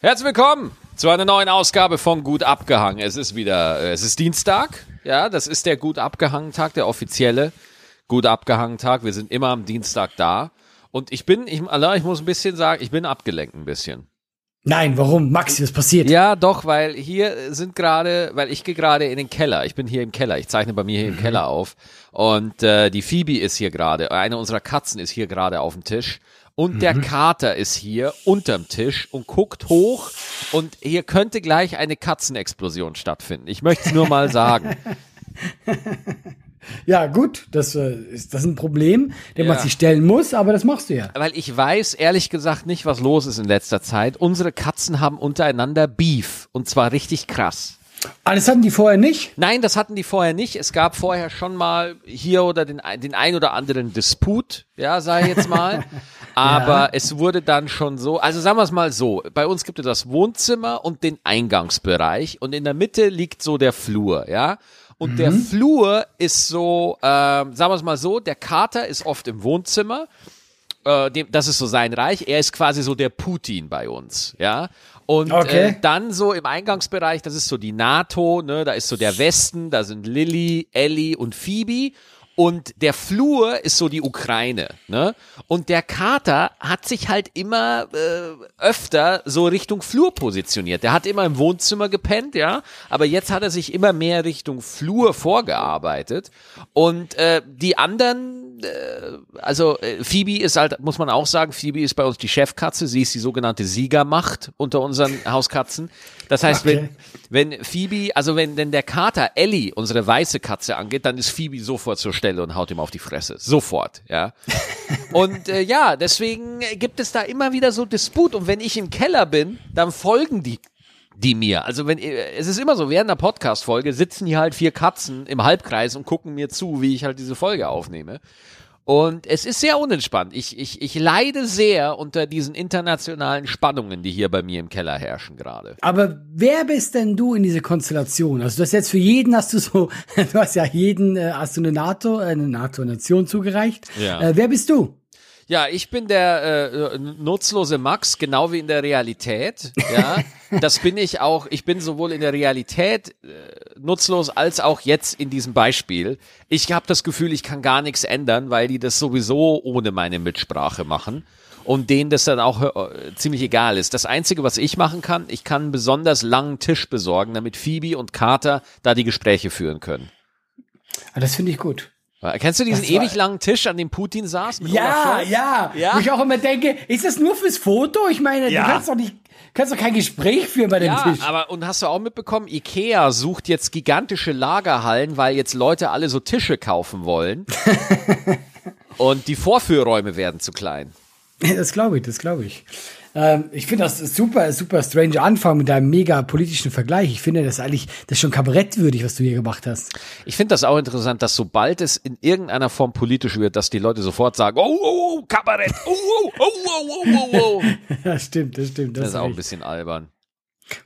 Herzlich willkommen zu einer neuen Ausgabe von Gut abgehangen. Es ist wieder, äh, es ist Dienstag. Ja, das ist der Gut abgehangen Tag, der offizielle Gut abgehangen Tag. Wir sind immer am Dienstag da. Und ich bin, ich, ich muss ein bisschen sagen, ich bin abgelenkt ein bisschen. Nein, warum? Maxi, was passiert? Ja, doch, weil hier sind gerade, weil ich gehe gerade in den Keller. Ich bin hier im Keller. Ich zeichne bei mir hier im Keller auf. Und äh, die Phoebe ist hier gerade. Eine unserer Katzen ist hier gerade auf dem Tisch. Und der Kater ist hier unterm Tisch und guckt hoch. Und hier könnte gleich eine Katzenexplosion stattfinden. Ich möchte es nur mal sagen. Ja, gut, das äh, ist das ist ein Problem, dem man Ja. sich stellen muss, aber das machst du ja. Weil ich weiß ehrlich gesagt nicht, was los ist in letzter Zeit. Unsere Katzen haben untereinander Beef. Und zwar richtig krass. Ah, das hatten die vorher nicht? Nein, das hatten die vorher nicht. Es gab vorher schon mal hier oder den, ein- den ein oder anderen Disput, ja, sei jetzt mal. Aber es wurde dann schon so, also sagen wir es mal so, bei uns gibt es das Wohnzimmer und den Eingangsbereich und in der Mitte liegt so der Flur, ja. Und der Flur ist so, ähm, sagen wir es mal so, der Kater ist oft im Wohnzimmer äh, dem, das ist so sein Reich. Er ist quasi so der Putin bei uns, ja. Und Okay. äh, dann so im Eingangsbereich, das ist so die NATO, ne, da ist so der Westen, da sind Lilly, Ellie und Phoebe. Und der Flur ist so die Ukraine, ne? Und der Kater hat sich halt immer äh, öfter so Richtung Flur positioniert. Der hat immer im Wohnzimmer gepennt, ja, aber jetzt hat er sich immer mehr Richtung Flur vorgearbeitet. Und äh, die anderen also äh, Phoebe ist halt, muss man auch sagen, Phoebe ist bei uns die Chefkatze, sie ist die sogenannte Siegermacht unter unseren Hauskatzen. Das heißt, Okay. wenn, wenn Phoebe, also wenn denn der Kater Ellie, unsere weiße Katze angeht, dann ist Phoebe sofort zur Stelle und haut ihm auf die Fresse. Sofort, ja. Und äh, ja, deswegen gibt es da immer wieder so Disput. Und wenn ich im Keller bin, dann folgen die die mir. Also wenn es ist immer so, während der Podcast-Folge sitzen hier halt vier Katzen im Halbkreis und gucken mir zu, wie ich halt diese Folge aufnehme. Und es ist sehr unentspannt. Ich, ich, ich leide sehr unter diesen internationalen Spannungen, die hier bei mir im Keller herrschen gerade. Aber wer bist denn du in diese Konstellation? Also du hast jetzt für jeden hast du so, du hast ja jeden, äh, hast du eine NATO, äh, eine NATO-Nation zugereicht. Ja. Äh, wer bist du? Ja, ich bin der äh, nutzlose Max, genau wie in der Realität. Ja, das bin ich auch. Ich bin sowohl in der Realität äh, nutzlos als auch jetzt in diesem Beispiel. Ich habe das Gefühl, ich kann gar nichts ändern, weil die das sowieso ohne meine Mitsprache machen und denen das dann auch äh, ziemlich egal ist. Das Einzige, was ich machen kann, ich kann einen besonders langen Tisch besorgen, damit Phoebe und Carter da die Gespräche führen können. Ah, das finde ich gut. Kennst du diesen ewig langen Tisch, an dem Putin saß? Ja, ja, Ja? Wo ich auch immer denke, ist das nur fürs Foto? Ich meine, Ja. du kannst doch nicht, kannst doch kein Gespräch führen bei dem Ja, Tisch. aber und hast du auch mitbekommen, Ikea sucht jetzt gigantische Lagerhallen, weil jetzt Leute alle so Tische kaufen wollen. und die Vorführräume werden zu klein. Das glaube ich, das glaube ich. Ähm, ich finde das super, super strange Anfang mit deinem mega politischen Vergleich. Ich finde das eigentlich, das ist schon kabarettwürdig, was du hier gemacht hast. Ich finde das auch interessant, dass sobald es in irgendeiner Form politisch wird, dass die Leute sofort sagen, oh, oh, oh Kabarett, oh, oh, oh, oh, oh, oh, oh. Das stimmt, das stimmt. Das Das ist auch ein bisschen albern.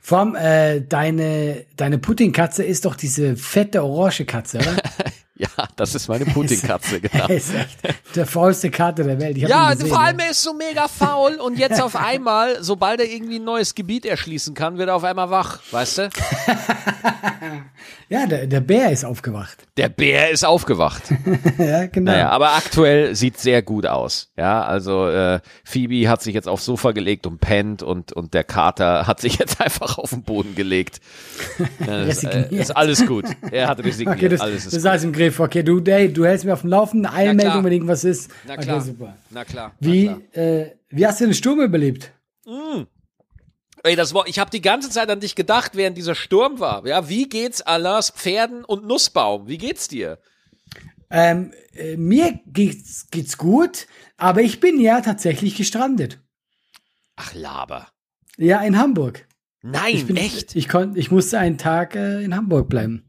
Vor allem, äh, deine, deine Putin-Katze ist doch diese fette orange Katze, oder? Ja, das ist meine Putin-Katze, genau. Ist echt der faulste Karte der Welt. Ja, gesehen, vor allem ne? er ist so mega faul und jetzt auf einmal, sobald er irgendwie ein neues Gebiet erschließen kann, wird er auf einmal wach, weißt du? Ja, der, der Bär ist aufgewacht. Der Bär ist aufgewacht. ja, genau. Naja, aber aktuell sieht sehr gut aus. Ja, also äh, Phoebe hat sich jetzt aufs Sofa gelegt und pennt und, und der Kater hat sich jetzt einfach auf den Boden gelegt. Ja, das, äh, ist alles gut. Er hat resigniert. Okay, das, alles das ist ist alles im Griff. Okay, du, hey, du hältst mir auf dem Laufenden. Eilmeldung, wenn irgendwas ist. Na klar. Okay, super. Na klar. Wie, Na klar. äh, wie hast du den Sturm überlebt? Ey, das war, ich habe die ganze Zeit an dich gedacht, während dieser Sturm war. Ja, wie geht's Allahs Pferden und Nussbaum? Wie geht's dir? Ähm, äh, mir geht's, geht's gut, aber ich bin ja tatsächlich gestrandet. Ach, Laber. Ja, in Hamburg. Nein, Ich bin, echt? Ich, kon, ich musste einen Tag äh, in Hamburg bleiben.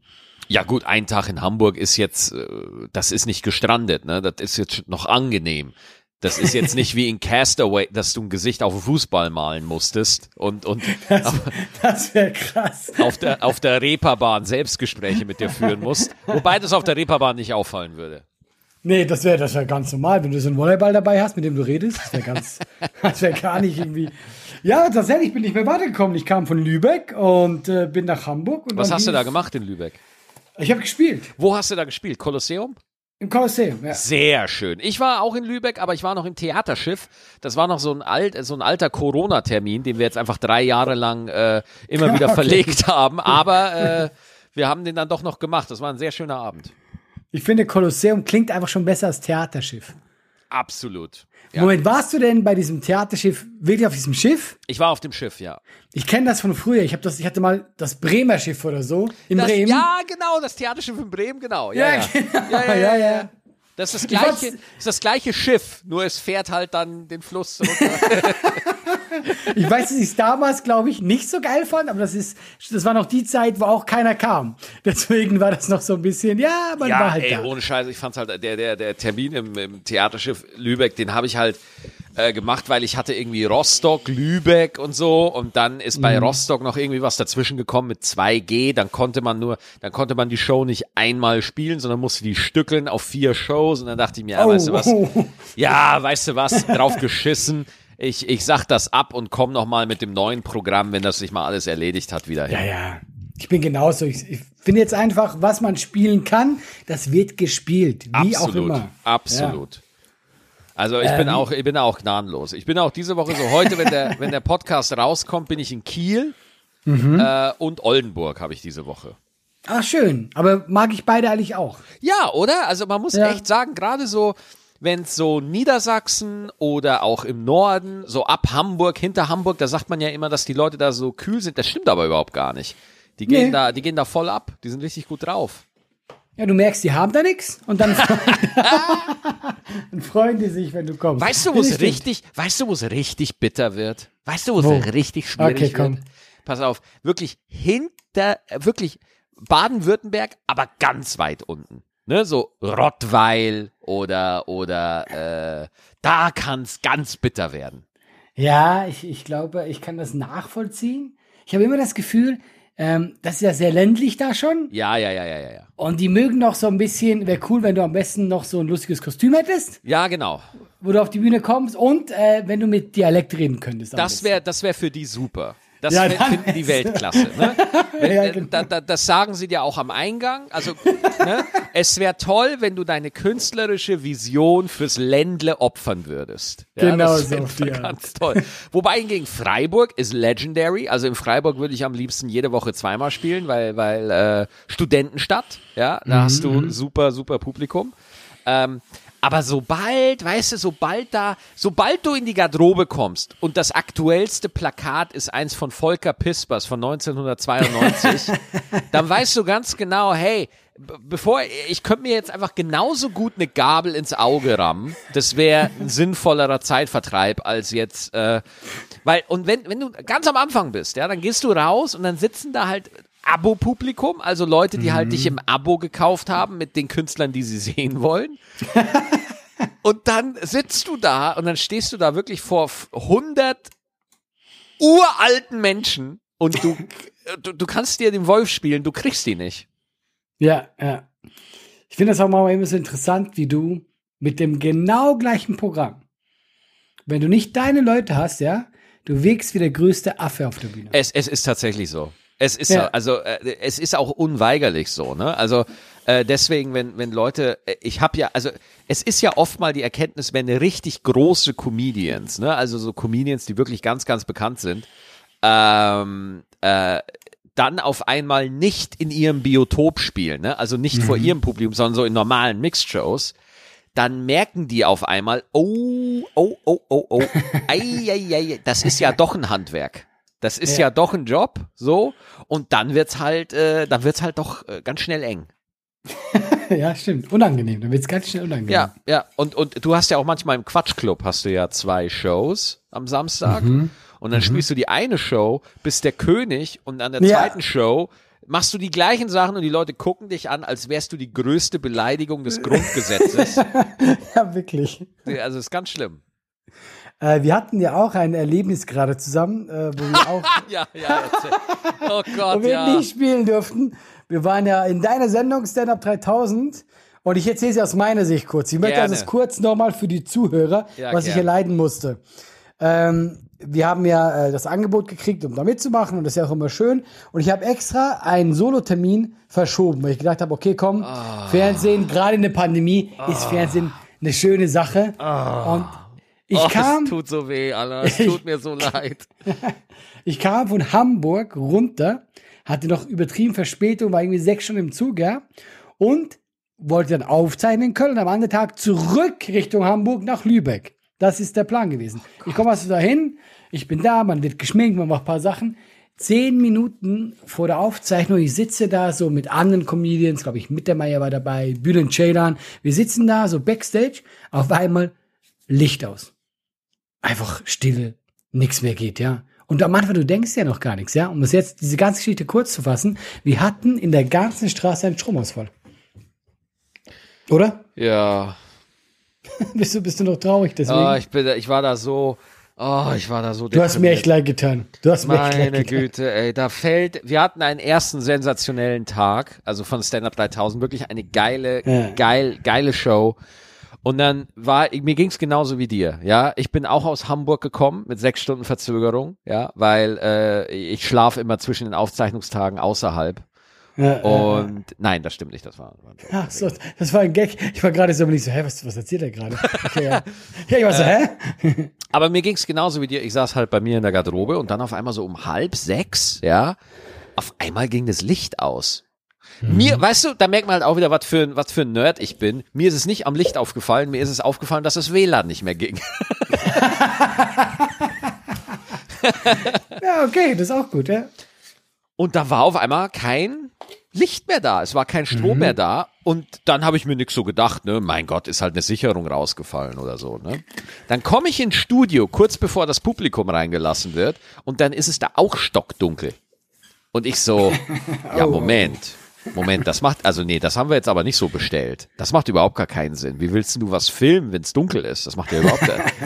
Ja gut, ein Tag in Hamburg ist jetzt, äh, das ist nicht gestrandet, ne? Das ist jetzt noch angenehm. Das ist jetzt nicht wie in Castaway, dass du ein Gesicht auf den Fußball malen musstest und, und Das, das wäre krass. auf der, auf der Reeperbahn Selbstgespräche mit dir führen musst. Wobei das auf der Reeperbahn nicht auffallen würde. Nee, das wäre das wär ganz normal, wenn du so einen Volleyball dabei hast, mit dem du redest. Das wäre ganz, das wäre gar nicht irgendwie. Ja, tatsächlich bin ich mehr weitergekommen. Ich kam von Lübeck und äh, bin nach Hamburg. Was hast du da gemacht in Lübeck? Ich habe gespielt. Wo hast du da gespielt? Kolosseum? Im Kolosseum, ja. Sehr schön. Ich war auch in Lübeck, aber ich war noch im Theaterschiff. Das war noch so ein, alt, so ein alter Corona-Termin, den wir jetzt einfach drei Jahre lang äh, immer wieder Okay. verlegt haben. Aber äh, wir haben den dann doch noch gemacht. Das war ein sehr schöner Abend. Ich finde, Kolosseum klingt einfach schon besser als Theaterschiff. Absolut. Ja. Moment, warst du denn bei diesem Theaterschiff wirklich auf diesem Schiff? Ich war auf dem Schiff, ja. Ich kenne das von früher. Ich habe das, ich hatte mal das Bremer Schiff oder so in Das, Bremen. ja, genau, das Theaterschiff in Bremen, genau. Ja, Ja, ja. genau. Ja, ja, ja, ja. Das ist das Ich gleiche, ist das gleiche Schiff, nur es fährt halt dann den Fluss runter. Ich weiß, dass ich es damals, glaube ich, nicht so geil fand, aber das ist, das war noch die Zeit, wo auch keiner kam. Deswegen war das noch so ein bisschen, ja, man war ja, halt ey, da. ohne Scheiße, ich fand's halt, der, der, der Termin im, im Theaterschiff Lübeck, den habe ich halt äh, gemacht, weil ich hatte irgendwie Rostock, Lübeck und so und dann ist Mhm. bei Rostock noch irgendwie was dazwischen gekommen mit 2G, dann konnte man nur, dann konnte man die Show nicht einmal spielen, sondern musste die stückeln auf vier Shows und dann dachte ich mir, ja, Oh. weißt du was, ja, weißt du was, drauf geschissen. Ich, ich sag das ab und komm noch mal mit dem neuen Programm, wenn das sich mal alles erledigt hat, wieder hin. Ja, ja. Ich bin genauso. Ich, ich finde jetzt einfach, was man spielen kann, das wird gespielt. Wie auch Absolut, immer. absolut. Also ich Äh, bin auch, ich bin auch gnadenlos. Ich bin auch diese Woche so heute, wenn der, wenn der Podcast rauskommt, bin ich in Kiel Mhm. äh, und Oldenburg habe ich diese Woche. Ach, schön. Aber mag ich beide eigentlich auch. Ja, oder? Also man muss Ja. echt sagen, gerade so, wenn es so Niedersachsen oder auch im Norden, so ab Hamburg, hinter Hamburg, da sagt man ja immer, dass die Leute da so kühl sind. Das stimmt aber überhaupt gar nicht. Die gehen Nee. da, die gehen da voll ab. Die sind richtig gut drauf. Ja, du merkst, die haben da nichts und dann freuen, dann freuen die sich, wenn du kommst. Weißt du, wo es richtig, weißt du, wo es richtig bitter wird? Weißt du, wo es richtig schwierig Okay, komm. wird? Pass auf, wirklich hinter, wirklich Baden-Württemberg, aber ganz weit unten. Ne, so Rottweil oder, oder, äh, da kann's ganz bitter werden. Ja, ich, ich glaube, ich kann das nachvollziehen. Ich habe immer das Gefühl, ähm, das ist ja sehr ländlich da schon. Ja, ja, ja, ja, ja. Und die mögen noch so ein bisschen, wäre cool, wenn du am besten noch so ein lustiges Kostüm hättest, Ja, genau. wo du auf die Bühne kommst und äh, wenn du mit Dialekt reden könntest. Das wäre, das wäre für die super. Das Ja, finden die Weltklasse. Ne? Ja, äh, genau. da, da, das sagen sie dir auch am Eingang. Also, ne? es wäre toll, wenn du deine künstlerische Vision fürs Ländle opfern würdest. Ja, Genau das so, ja. ganz toll. Wobei hingegen Freiburg ist legendary. Also in Freiburg würde ich am liebsten jede Woche zweimal spielen, weil, weil äh, Studentenstadt, ja, da hast Mhm. du super, super Publikum. Ähm, aber sobald, weißt du, sobald da, sobald du in die Garderobe kommst und das aktuellste Plakat ist eins von Volker Pispers von 1992, dann weißt du ganz genau, hey, bevor, ich könnte mir jetzt einfach genauso gut eine Gabel ins Auge rammen. Das wäre ein sinnvollerer Zeitvertreib als jetzt, äh, weil, und wenn, wenn du ganz am Anfang bist, ja, dann gehst du raus und dann sitzen da halt Abo-Publikum, also Leute, die halt dich im Abo gekauft haben mit den Künstlern, die sie sehen wollen. Und dann sitzt du da und dann stehst du da wirklich vor f- 100 uralten Menschen und du, du, du kannst dir den Wolf spielen, du kriegst die nicht. Ja, ja. Ich finde das auch mal immer so interessant, wie du mit dem genau gleichen Programm, wenn du nicht deine Leute hast, ja, du wirkst wie der größte Affe auf der Bühne. Es, es ist tatsächlich so. Es ist Ja. also äh, es ist auch unweigerlich so, ne? Also äh, deswegen, wenn wenn Leute, äh, ich habe ja, also es ist ja oft mal die Erkenntnis, wenn richtig große Comedians, ne, also so Comedians, die wirklich ganz ganz bekannt sind, ähm, äh, dann auf einmal nicht in ihrem Biotop spielen, ne? also nicht vor ihrem Publikum, sondern so in normalen Mixed-Shows, dann merken die auf einmal, oh, oh, oh, oh, oh, ei, ei, ei, das ist ja doch ein Handwerk. Das ist ja, Ja. doch ein Job, so, und dann wird's halt, äh, dann wird's halt doch äh, ganz schnell eng. ja, stimmt. Unangenehm. Dann wird es ganz schnell unangenehm. Ja, ja. Und, und du hast ja auch manchmal im Quatschclub hast du ja zwei Shows am Samstag. Mhm. Und dann spielst du die eine Show, bist der König und an der Ja. zweiten Show machst du die gleichen Sachen und die Leute gucken dich an, als wärst du die größte Beleidigung des Grundgesetzes. ja wirklich. Also ist ganz schlimm. Äh, wir hatten ja auch ein Erlebnis gerade zusammen, äh, wo wir auch Ja, ja, erzähl. Oh wo Gott, wir ja. nicht spielen durften. Wir waren ja in deiner Sendung Stand Up 3000 Und ich erzähle es aus meiner Sicht kurz. Ich möchte Gerne. das kurz nochmal für die Zuhörer, Ja, was ich gerne. erleiden musste. Ähm, wir haben ja äh, das Angebot gekriegt, um da mitzumachen und das ist ja auch immer schön. Und ich habe extra einen Solo-Termin verschoben, weil ich gedacht habe, okay, komm, Ah. Fernsehen, gerade in der Pandemie, ist Fernsehen eine schöne Sache. Und ich oh, kam, es tut so weh, Alter. Es tut mir so leid. ich kam von Hamburg runter, hatte noch übertrieben Verspätung, war irgendwie sechs Stunden im Zug, ja, und wollte dann aufzeichnen in Köln und am anderen Tag zurück Richtung Hamburg nach Lübeck. Das ist der Plan gewesen. ich komme also dahin, ich bin da, man wird geschminkt, man macht ein paar Sachen. Zehn Minuten vor der Aufzeichnung, ich sitze da so mit anderen Comedians, glaube ich, Mittermeier war dabei, Bülent Ceylan. Wir sitzen da so backstage, auf einmal Licht aus. Einfach Stille, nichts mehr geht, ja. Und am Anfang, du denkst ja noch gar nichts, ja. Um es jetzt, diese ganze Geschichte kurz zu fassen, wir hatten in der ganzen Straße einen Stromausfall. Oder? Ja. bist, du, bist du noch traurig deswegen? Oh, ich, bin, ich war da so. Oh, ich war da so du hast mir echt leid getan. Du hast mir echt leid Meine getan. Güte, ey, da fällt, wir hatten einen ersten sensationellen Tag, also von Stand Up 3000, wirklich eine geile, Ja. geil, geile Show. Und dann war, mir ging's genauso wie dir, ja. Ich bin auch aus Hamburg gekommen mit sechs Stunden Verzögerung, ja, weil äh, ich schlafe immer zwischen den Aufzeichnungstagen außerhalb. Ja, Und nein, das stimmt nicht, das war. war ein Ach so, das war ein Gag. Ich war gerade so, bin ich so, hä, was, was erzählt er gerade? Okay, ja. ja, ich war so, hä? Aber mir ging's genauso wie dir. Ich saß halt bei mir in der Garderobe und dann auf einmal so um halb sechs, ja, auf einmal ging das Licht aus. Mir, weißt du, da merkt man halt auch wieder, was für, ein- was für ein Nerd ich bin. Mir ist es nicht am Licht aufgefallen, mir ist es aufgefallen, dass das WLAN nicht mehr ging. Ja, okay, das ist auch gut, ja. Und da war auf einmal kein Licht mehr da. Es war kein Strom mehr da. Und dann habe ich mir nix so gedacht, ne, mein Gott, ist halt eine Sicherung rausgefallen oder so, ne? Dann komme ich ins Studio, kurz bevor das Publikum reingelassen wird, und dann ist es da auch stockdunkel. Und ich so, ja, Moment. Moment, das macht, also nee, das haben wir jetzt aber nicht so bestellt. Das macht überhaupt gar keinen Sinn. Wie willst du was filmen, wenn es dunkel ist? Das macht ja überhaupt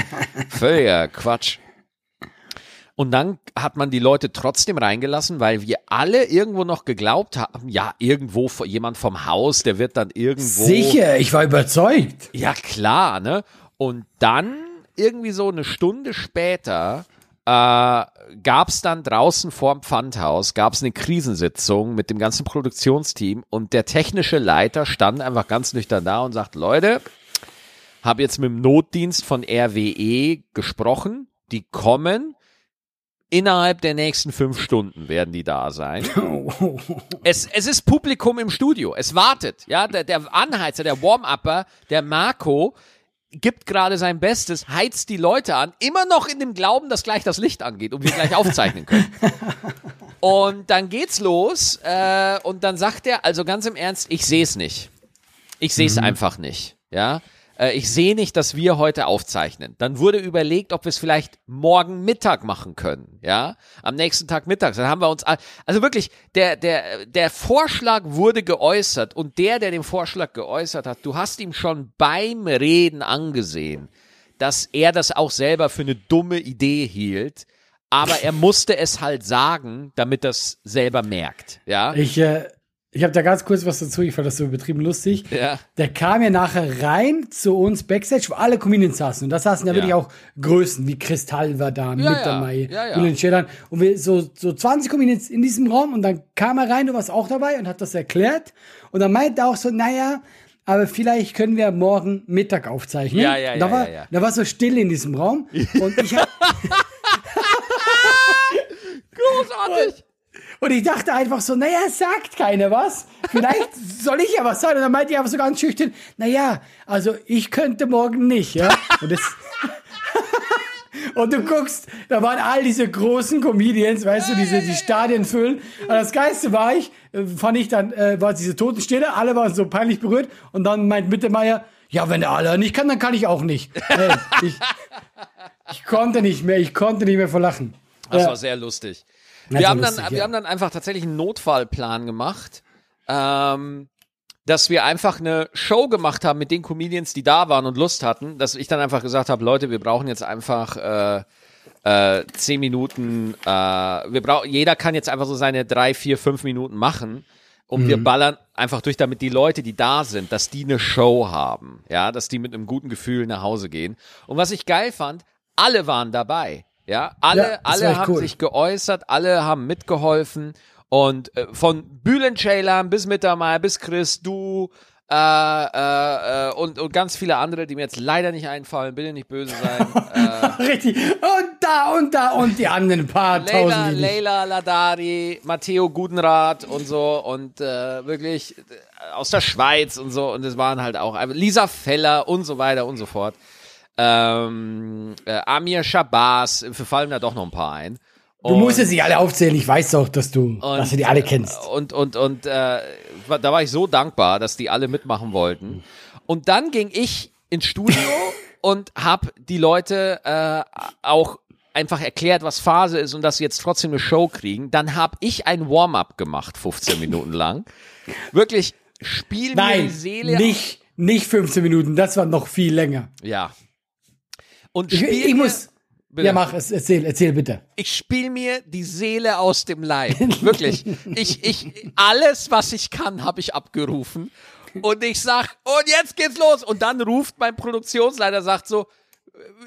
Völliger Quatsch. Und dann hat man die Leute trotzdem reingelassen, weil wir alle irgendwo noch geglaubt haben, ja, irgendwo jemand vom Haus, der wird dann irgendwo. Sicher, ich war überzeugt. Ja, klar, ne? Und dann irgendwie so eine Stunde später äh, gab's dann draußen vorm Pfandhaus, gab's eine Krisensitzung mit dem ganzen Produktionsteam und der technische Leiter stand einfach ganz nüchtern da und sagt, Leute, habe jetzt mit dem Notdienst von RWE gesprochen, die kommen. Innerhalb der nächsten fünf Stunden werden die da sein. Es, es ist Publikum im Studio. Es wartet. Ja, der, der Anheizer, der Warm-Upper, der Marco gibt gerade sein Bestes, heizt die Leute an, immer noch in dem Glauben, dass gleich das Licht angeht und wir gleich aufzeichnen können. Und dann geht's los äh, und dann sagt er, also ganz im Ernst, ich sehe es nicht. Ich sehe es einfach nicht. Ja, äh, ich sehe nicht, dass wir heute aufzeichnen. Dann wurde überlegt, ob wir es vielleicht morgen Mittag machen können. Ja, am nächsten Tag mittags. Dann haben wir uns, also wirklich, der der der Vorschlag wurde geäußert und der, der den Vorschlag geäußert hat, du hast ihm schon beim Reden angesehen, dass er das auch selber für eine dumme Idee hielt. Aber er musste es halt sagen, damit das selber merkt. Ja. Ich, äh, ich habe da ganz kurz was dazu, ich fand das so übertrieben lustig. Ja. Der kam ja nachher rein zu uns Backstage, wo alle Comedians saßen. Und da saßen ja, Ja. wirklich auch Größen, wie Kristall war da, Ja, Mittermeier, ja, ja, ja. Ceylan. Und wir so, so 20 Comedians in diesem Raum und dann kam er rein, du warst auch dabei und hat das erklärt. Und dann meinte er auch so, naja, aber vielleicht können wir morgen Mittag aufzeichnen. Ja, ja, Und da ja, war, ja, ja. Da war so still in diesem Raum. Und ich hab, Großartig. Und ich dachte einfach so, naja, sagt keiner was. Vielleicht soll ich ja was sagen. Und dann meinte ich einfach so ganz schüchtern, naja, also ich könnte morgen nicht, ja. Und, das und du guckst, da waren all diese großen Comedians, weißt du, diese, die Stadien füllen. Und das Geiste war ich, äh, fand ich dann, äh, war diese Totenstille, alle waren so peinlich berührt. Und dann meint Mittermeier, ja, wenn der alle nicht kann, dann kann ich auch nicht. Ey, ich, ich konnte nicht mehr, ich konnte nicht mehr vor Lachen. Das war sehr lustig. Wir haben, lustig, dann, ja. wir haben dann einfach tatsächlich einen Notfallplan gemacht, ähm, dass wir einfach eine Show gemacht haben mit den Comedians, die da waren und Lust hatten, dass ich dann einfach gesagt habe, Leute, wir brauchen jetzt einfach äh, äh, zehn Minuten, äh, wir brauchen, jeder kann jetzt einfach so seine drei, vier, fünf Minuten machen. Und Mhm. wir ballern einfach durch, damit die Leute, die da sind, dass die eine Show haben. Ja, dass die mit einem guten Gefühl nach Hause gehen. Und was ich geil fand, alle waren dabei. Ja, alle, Ja, alle haben cool. sich geäußert, alle haben mitgeholfen. Und äh, von Bülent Ceylan bis Mittermeier bis Chris, du, äh, äh, äh, und, und ganz viele andere, die mir jetzt leider nicht einfallen, bitte nicht böse sein. äh, Richtig. Und da und da und die anderen paar Leila, tausend. Leila Ladari, Matteo Gudenrath und so und äh, wirklich aus der Schweiz und so und es waren halt auch Lisa Feller und so weiter und so fort. Ähm, äh, Amir Shabazz, wir fallen da doch noch ein paar ein. Du musst ja sie alle aufzählen. Ich weiß doch, dass du, dass du die alle kennst. Und, und, und äh, da war ich so dankbar, dass die alle mitmachen wollten. Und dann ging ich ins Studio und hab die Leute äh, auch einfach erklärt, was Phase ist und dass sie jetzt trotzdem eine Show kriegen. Dann hab ich ein Warm-up gemacht, 15 Minuten lang. Wirklich, spiel mir die Nein, Seele. nicht, nicht 15 Minuten. Das war noch viel länger. Ja. Und Ich, ich muss. Bitte. Ja, mach es. Erzähl, erzähl bitte. ich spiel mir die Seele aus dem Leib. Wirklich. Ich, ich, alles, was ich kann, habe ich abgerufen. Und ich sag, und jetzt geht's los. Und dann ruft mein Produktionsleiter, sagt so,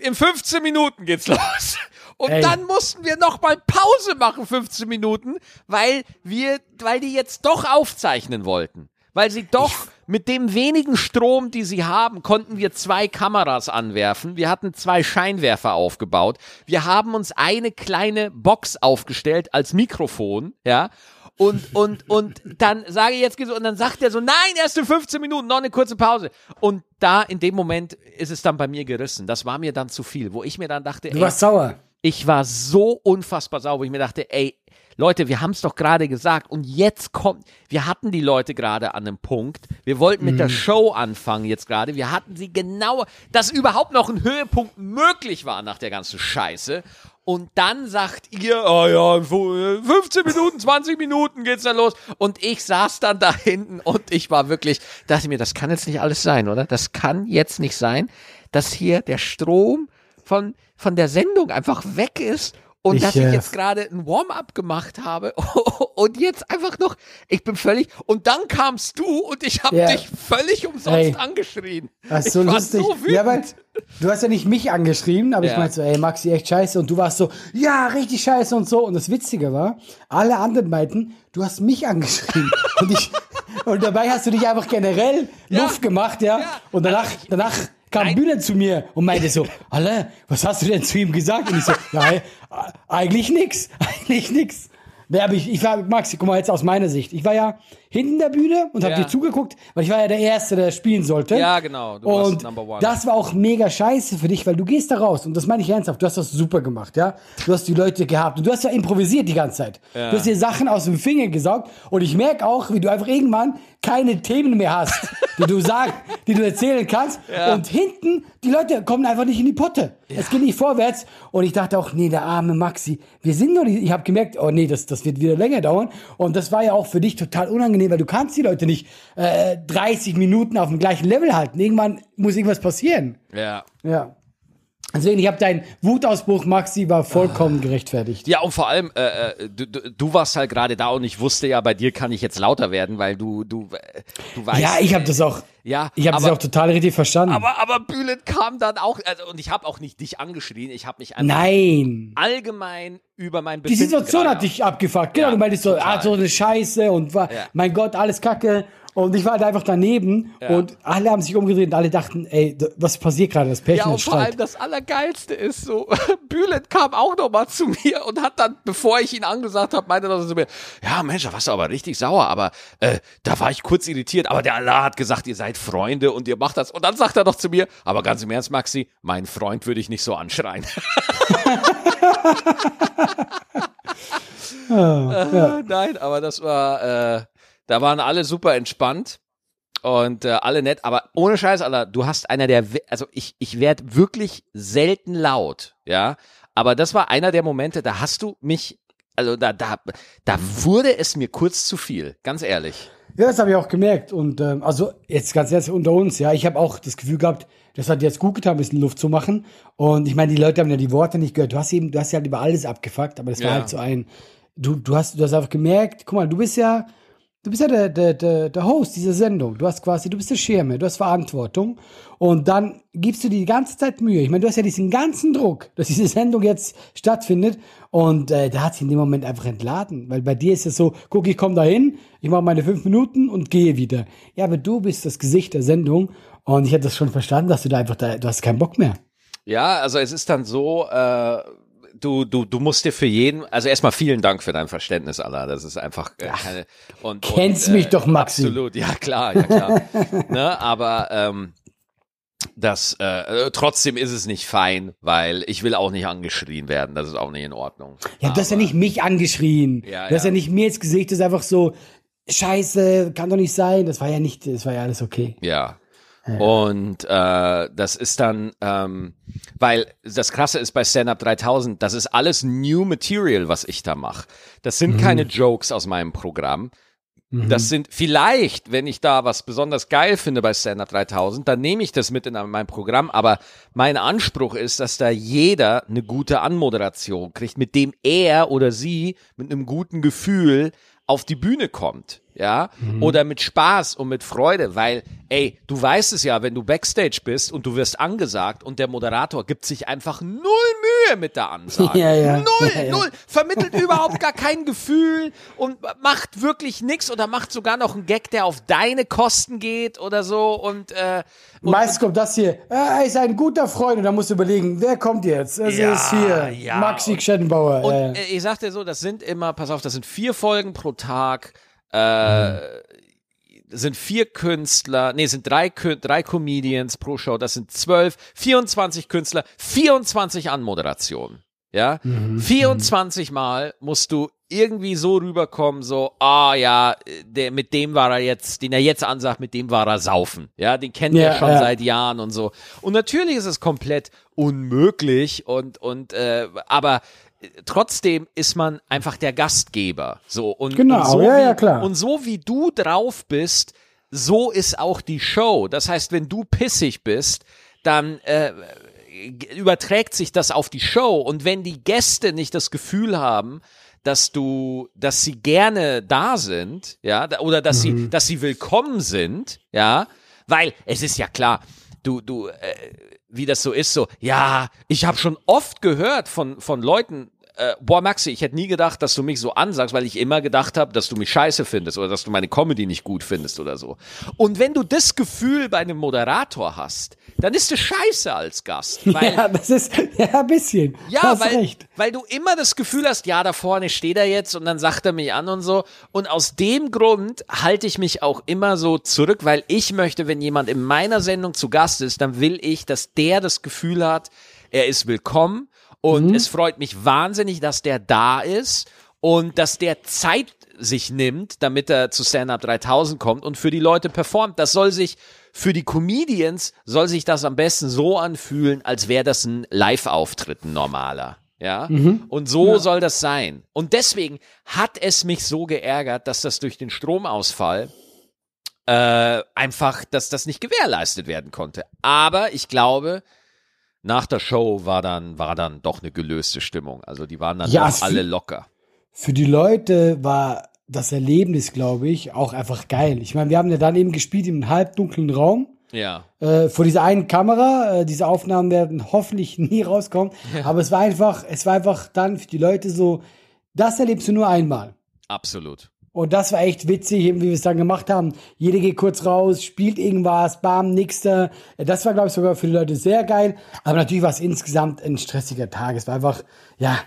in 15 Minuten geht's los. Und Ey. dann mussten wir noch mal Pause machen, 15 Minuten, weil wir, weil die jetzt doch aufzeichnen wollten. Weil sie doch mit dem wenigen Strom, die sie haben, konnten wir zwei Kameras anwerfen. Wir hatten zwei Scheinwerfer aufgebaut. Wir haben uns eine kleine Box aufgestellt als Mikrofon, ja. Und, und, und dann sage ich jetzt, und dann sagt er so, nein, erst in 15 Minuten, noch eine kurze Pause. Und da, in dem Moment, ist es dann bei mir gerissen. Das war mir dann zu viel, wo ich mir dann dachte, Du ey, warst sauer. ich war so unfassbar sauer, wo ich mir dachte, ey, Leute, wir haben es doch gerade gesagt und jetzt kommt, wir hatten die Leute gerade an einem Punkt, wir wollten mit der Show anfangen jetzt gerade, wir hatten sie genau, dass überhaupt noch ein Höhepunkt möglich war nach der ganzen Scheiße. Und dann sagt ihr, oh ja, in 15 Minuten, 20 Minuten geht's dann los. Und ich saß dann da hinten und ich war wirklich, dachte mir, das kann jetzt nicht alles sein, oder? Das kann jetzt nicht sein, dass hier der Strom von, von der Sendung einfach weg ist und Ich, dass ich äh, jetzt gerade ein Warm-up gemacht habe und jetzt einfach noch, ich bin völlig, und dann kamst du und ich habe Ja. dich völlig umsonst Ey. angeschrien. Das ist ich so war lustig. so ja, weil du hast ja nicht mich angeschrieben, aber Ja. ich meinte so, ey, Maxi, echt scheiße. Und du warst so, ja, richtig scheiße und so. Und das Witzige war, alle anderen meinten, du hast mich angeschrieben. und ich, und dabei hast du dich einfach generell Ja. Luft gemacht, ja. Ja. Und danach, Also ich- danach kam Nein. Bühne zu mir und meinte so, Alle, was hast du denn zu ihm gesagt? Und ich so, ja, ey, eigentlich nix, eigentlich nix. Nee, aber ich, ich war, Maxi, guck mal jetzt aus meiner Sicht. Ich war ja hinten der Bühne und hab Ja. dir zugeguckt, weil ich war ja der Erste, der spielen sollte. Ja, genau, du und Number One. das war auch mega scheiße für dich, weil du gehst da raus und das meine ich ernsthaft. Du hast das super gemacht, ja. Du hast die Leute gehabt und du hast ja improvisiert die ganze Zeit. Du hast dir Sachen aus dem Finger gesaugt und ich merke auch, wie du einfach irgendwann keine Themen mehr hast, die du sagst, die du erzählen kannst. Und hinten, die Leute kommen einfach nicht in die Potte. Es geht nicht vorwärts. Und ich dachte auch, nee, der arme Maxi, wir sind noch nicht, ich habe gemerkt, oh nee, das, das wird wieder länger dauern. Und das war ja auch für dich total unangenehm, weil du kannst die Leute nicht äh, 30 Minuten auf dem gleichen Level halten. Irgendwann muss irgendwas passieren. Ja. Ja. Deswegen, ich habe deinen Wutausbruch, Maxi, war vollkommen gerechtfertigt. Ja, und vor allem, äh, äh, du, du, warst halt gerade da und ich wusste ja, bei dir kann ich jetzt lauter werden, weil du, du, äh, du weißt. Ja, ich habe das auch, Ja, ich habe das auch total richtig verstanden. Aber, aber Bülent kam dann auch, also, und ich habe auch nicht dich angeschrien, ich habe mich einfach Nein. allgemein über mein Die Befinden Situation gerade hat dich abgefuckt. Genau, Ja, du meintest so, total. ah, so eine Scheiße und war, Ja. mein Gott, alles Kacke. Und ich war halt einfach daneben und alle haben sich umgedreht und alle dachten, ey, was passiert gerade? Das Pärchen Ja, und vor allem das Allergeilste ist so, Bülent kam auch noch mal zu mir und hat dann, bevor ich ihn angesagt habe, meinte er zu mir, ja Mensch, da warst du aber richtig sauer, aber äh, da war ich kurz irritiert, aber der Allah hat gesagt, ihr seid Freunde und ihr macht das. Und dann sagt er doch zu mir, aber ganz im Ernst, Maxi, mein Freund würde ich nicht so anschreien. Äh, Nein, aber das war, äh, da waren alle super entspannt und äh, alle nett, aber ohne Scheiß, Alter, du hast einer der, also ich, ich werde wirklich selten laut, ja, aber das war einer der Momente, da hast du mich, also da, da, da wurde es mir kurz zu viel, ganz ehrlich. Ja, das habe ich auch gemerkt. Und ähm, also jetzt ganz ehrlich unter uns, ja, ich habe auch das Gefühl gehabt, das hat jetzt gut getan, ein bisschen Luft zu machen. Und ich meine, die Leute haben ja die Worte nicht gehört. Du hast eben, du hast ja halt über alles abgefuckt, aber das war Ja. halt so ein. Du, du hast, du hast einfach gemerkt, guck mal, du bist ja, Du bist ja der, der, der, der Host dieser Sendung. Du hast quasi, du bist der Schirme, du hast Verantwortung. Und dann gibst du dir die ganze Zeit Mühe. Ich meine, du hast ja diesen ganzen Druck, dass diese Sendung jetzt stattfindet. Und äh, da hat sich in dem Moment einfach entladen. Weil bei dir ist es so, guck, ich komme da hin, ich mache meine fünf Minuten und gehe wieder. Ja, aber du bist das Gesicht der Sendung. Und ich hätte das schon verstanden, dass du da einfach, da, du hast keinen Bock mehr. Ja, also es ist dann so, äh, du, du, du musst dir für jeden, also erstmal vielen Dank für dein Verständnis, Allah. Das ist einfach äh, keine. Und, Kennst und, mich doch, Maxi. Absolut, ja klar, ja klar. ne, aber ähm, das äh, trotzdem ist es nicht fein, weil ich will auch nicht angeschrien werden. Das ist auch nicht in Ordnung. Ja, du hast ja nicht mich angeschrien. Ja, du hast ja. ja nicht mir ins Gesicht, das ist einfach so, Scheiße, kann doch nicht sein. Das war ja nicht, das war ja alles okay. Ja. Und äh, das ist dann, ähm, weil das Krasse ist bei Stand Up 3000, das ist alles New Material, was ich da mache. Das sind keine Jokes aus meinem Programm. Das sind vielleicht, wenn ich da was besonders geil finde bei Stand Up 3000, dann nehme ich das mit in mein Programm. Aber mein Anspruch ist, dass da jeder eine gute Anmoderation kriegt, mit dem er oder sie mit einem guten Gefühl auf die Bühne kommt, ja, oder mit Spaß und mit Freude, weil, ey, du weißt es ja, wenn du Backstage bist und du wirst angesagt und der Moderator gibt sich einfach null Mühe mit der Ansage. Ja, ja. Null, Ja, null, vermittelt überhaupt gar kein Gefühl und macht wirklich nix oder macht sogar noch einen Gag, der auf deine Kosten geht oder so und, äh, und Meist kommt das hier. Er ist ein guter Freund und da musst du überlegen, wer kommt jetzt? Es ist hier Maxi und- Schettenbauer. Und äh, ich sag dir so, das sind immer, pass auf, das sind vier Folgen pro Tag. Äh, sind vier Künstler, nee, sind drei, drei Comedians pro Show, das sind zwölf, 24 Künstler, 24 Anmoderationen. Ja, 24 Mal musst du irgendwie so rüberkommen, so, ah ja, der, mit dem war er jetzt, den er jetzt ansagt, mit dem war er saufen. Ja, den kennt er Ja, schon ja. seit Jahren und so. Und natürlich ist es komplett unmöglich und, und, äh, aber trotzdem ist man einfach der Gastgeber. So, und, Genau, und so ja, wie, ja, klar. Und so wie du drauf bist, so ist auch die Show. Das heißt, wenn du pissig bist, dann, äh, überträgt sich das auf die Show und wenn die Gäste nicht das Gefühl haben, dass du, dass sie gerne da sind, ja, oder dass sie, dass sie willkommen sind, ja, weil es ist ja klar, du, du, äh, wie das so ist, so, ja, ich habe schon oft gehört von von Leuten, äh, boah Maxi, ich hätte nie gedacht, dass du mich so ansagst, weil ich immer gedacht habe, dass du mich scheiße findest oder dass du meine Comedy nicht gut findest oder so. Und wenn du das Gefühl bei einem Moderator hast, dann ist es scheiße als Gast, weil ja, das ist ja ein bisschen. ja, weil, recht. weil du immer das Gefühl hast, ja, da vorne steht er jetzt und dann sagt er mich an und so. Und aus dem Grund halte ich mich auch immer so zurück, weil ich möchte, wenn jemand in meiner Sendung zu Gast ist, dann will ich, dass der das Gefühl hat, er ist willkommen und es freut mich wahnsinnig, dass der da ist und dass der Zeit sich nimmt, damit er zu Stand-Up 3000 kommt und für die Leute performt. Das soll sich für die Comedians soll sich das am besten so anfühlen, als wäre das ein Live-Auftritt, ein normaler. Ja, und so soll das sein. Und deswegen hat es mich so geärgert, dass das durch den Stromausfall äh, einfach, dass das nicht gewährleistet werden konnte. Aber ich glaube, nach der Show war dann, war dann doch eine gelöste Stimmung. Also die waren dann Ja, es- alle locker. Für die Leute war das Erlebnis, glaube ich, auch einfach geil. Ich meine, wir haben ja dann eben gespielt im halbdunklen Raum. Ja. äh, vor dieser einen Kamera. Äh, diese Aufnahmen werden hoffentlich nie rauskommen. Aber es war einfach, es war einfach dann für die Leute so, das erlebst du nur einmal. Absolut. Und das war echt witzig, wie wir es dann gemacht haben. Jeder geht kurz raus, spielt irgendwas, bam. Äh, Das war, glaube ich, sogar für die Leute sehr geil. Aber natürlich war es insgesamt ein stressiger Tag. Es war einfach, ja,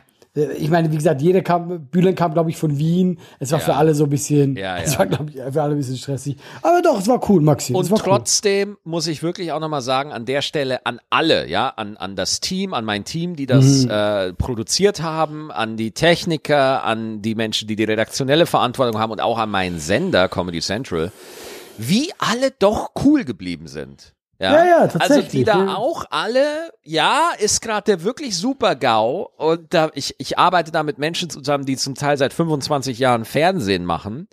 ich meine, wie gesagt, jeder kam, Bühlen kam, glaube ich, von Wien. Es war Ja. für alle so ein bisschen, Ja, es ja. war, glaube ich, für alle ein bisschen stressig. Aber doch, es war cool, Maxi. Und es war trotzdem muss ich wirklich auch nochmal sagen, an der Stelle an alle, ja, an, an das Team, an mein Team, die das äh, produziert haben, an die Techniker, an die Menschen, die die redaktionelle Verantwortung haben und auch an meinen Sender, Comedy Central, wie alle doch cool geblieben sind. Ja, Ja, ja, Also die tatsächlich, da ja. auch alle, ja, ist gerade der wirklich super GAU und da, ich, ich arbeite da mit Menschen zusammen, die zum Teil seit 25 Jahren Fernsehen machen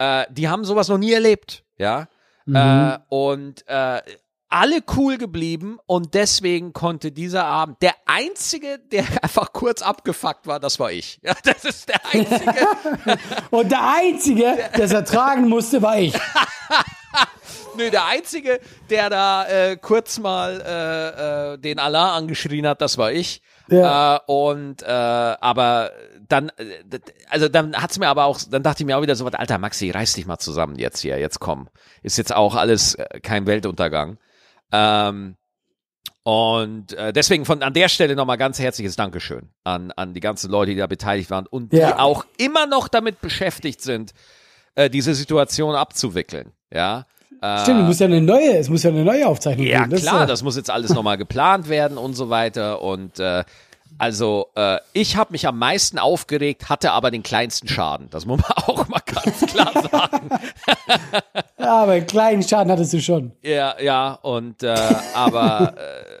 äh, die haben sowas noch nie erlebt, ja. Mhm. Äh, und äh, alle cool geblieben und deswegen konnte dieser Abend, der einzige, der einfach kurz abgefuckt war, das war ich. Ja, das ist der einzige. Und der Einzige, der es ertragen musste, war ich. Nö, der einzige, der da äh, kurz mal äh, äh, den Allah angeschrien hat, das war ich. Ja. Äh, und äh, aber dann, äh, also dann hat's mir aber auch, dann dachte ich mir auch wieder so, was, Alter Maxi, reiß dich mal zusammen jetzt hier, jetzt komm. Ist jetzt auch alles äh, kein Weltuntergang. Ähm, und äh, deswegen von an der Stelle nochmal ganz herzliches Dankeschön an, an die ganzen Leute, die da beteiligt waren und Ja. die auch immer noch damit beschäftigt sind, äh, diese Situation abzuwickeln. Ja. Äh, Stimmt, es muss ja eine neue, es muss ja eine neue Aufzeichnung ja, geben. klar, äh, das muss jetzt alles nochmal geplant werden und so weiter. Und äh, also äh, ich habe mich am meisten aufgeregt, hatte aber den kleinsten Schaden. Das muss man auch mal ganz klar sagen. Ja, aber einen kleinen Schaden hattest du schon. ja, ja, und äh, aber äh,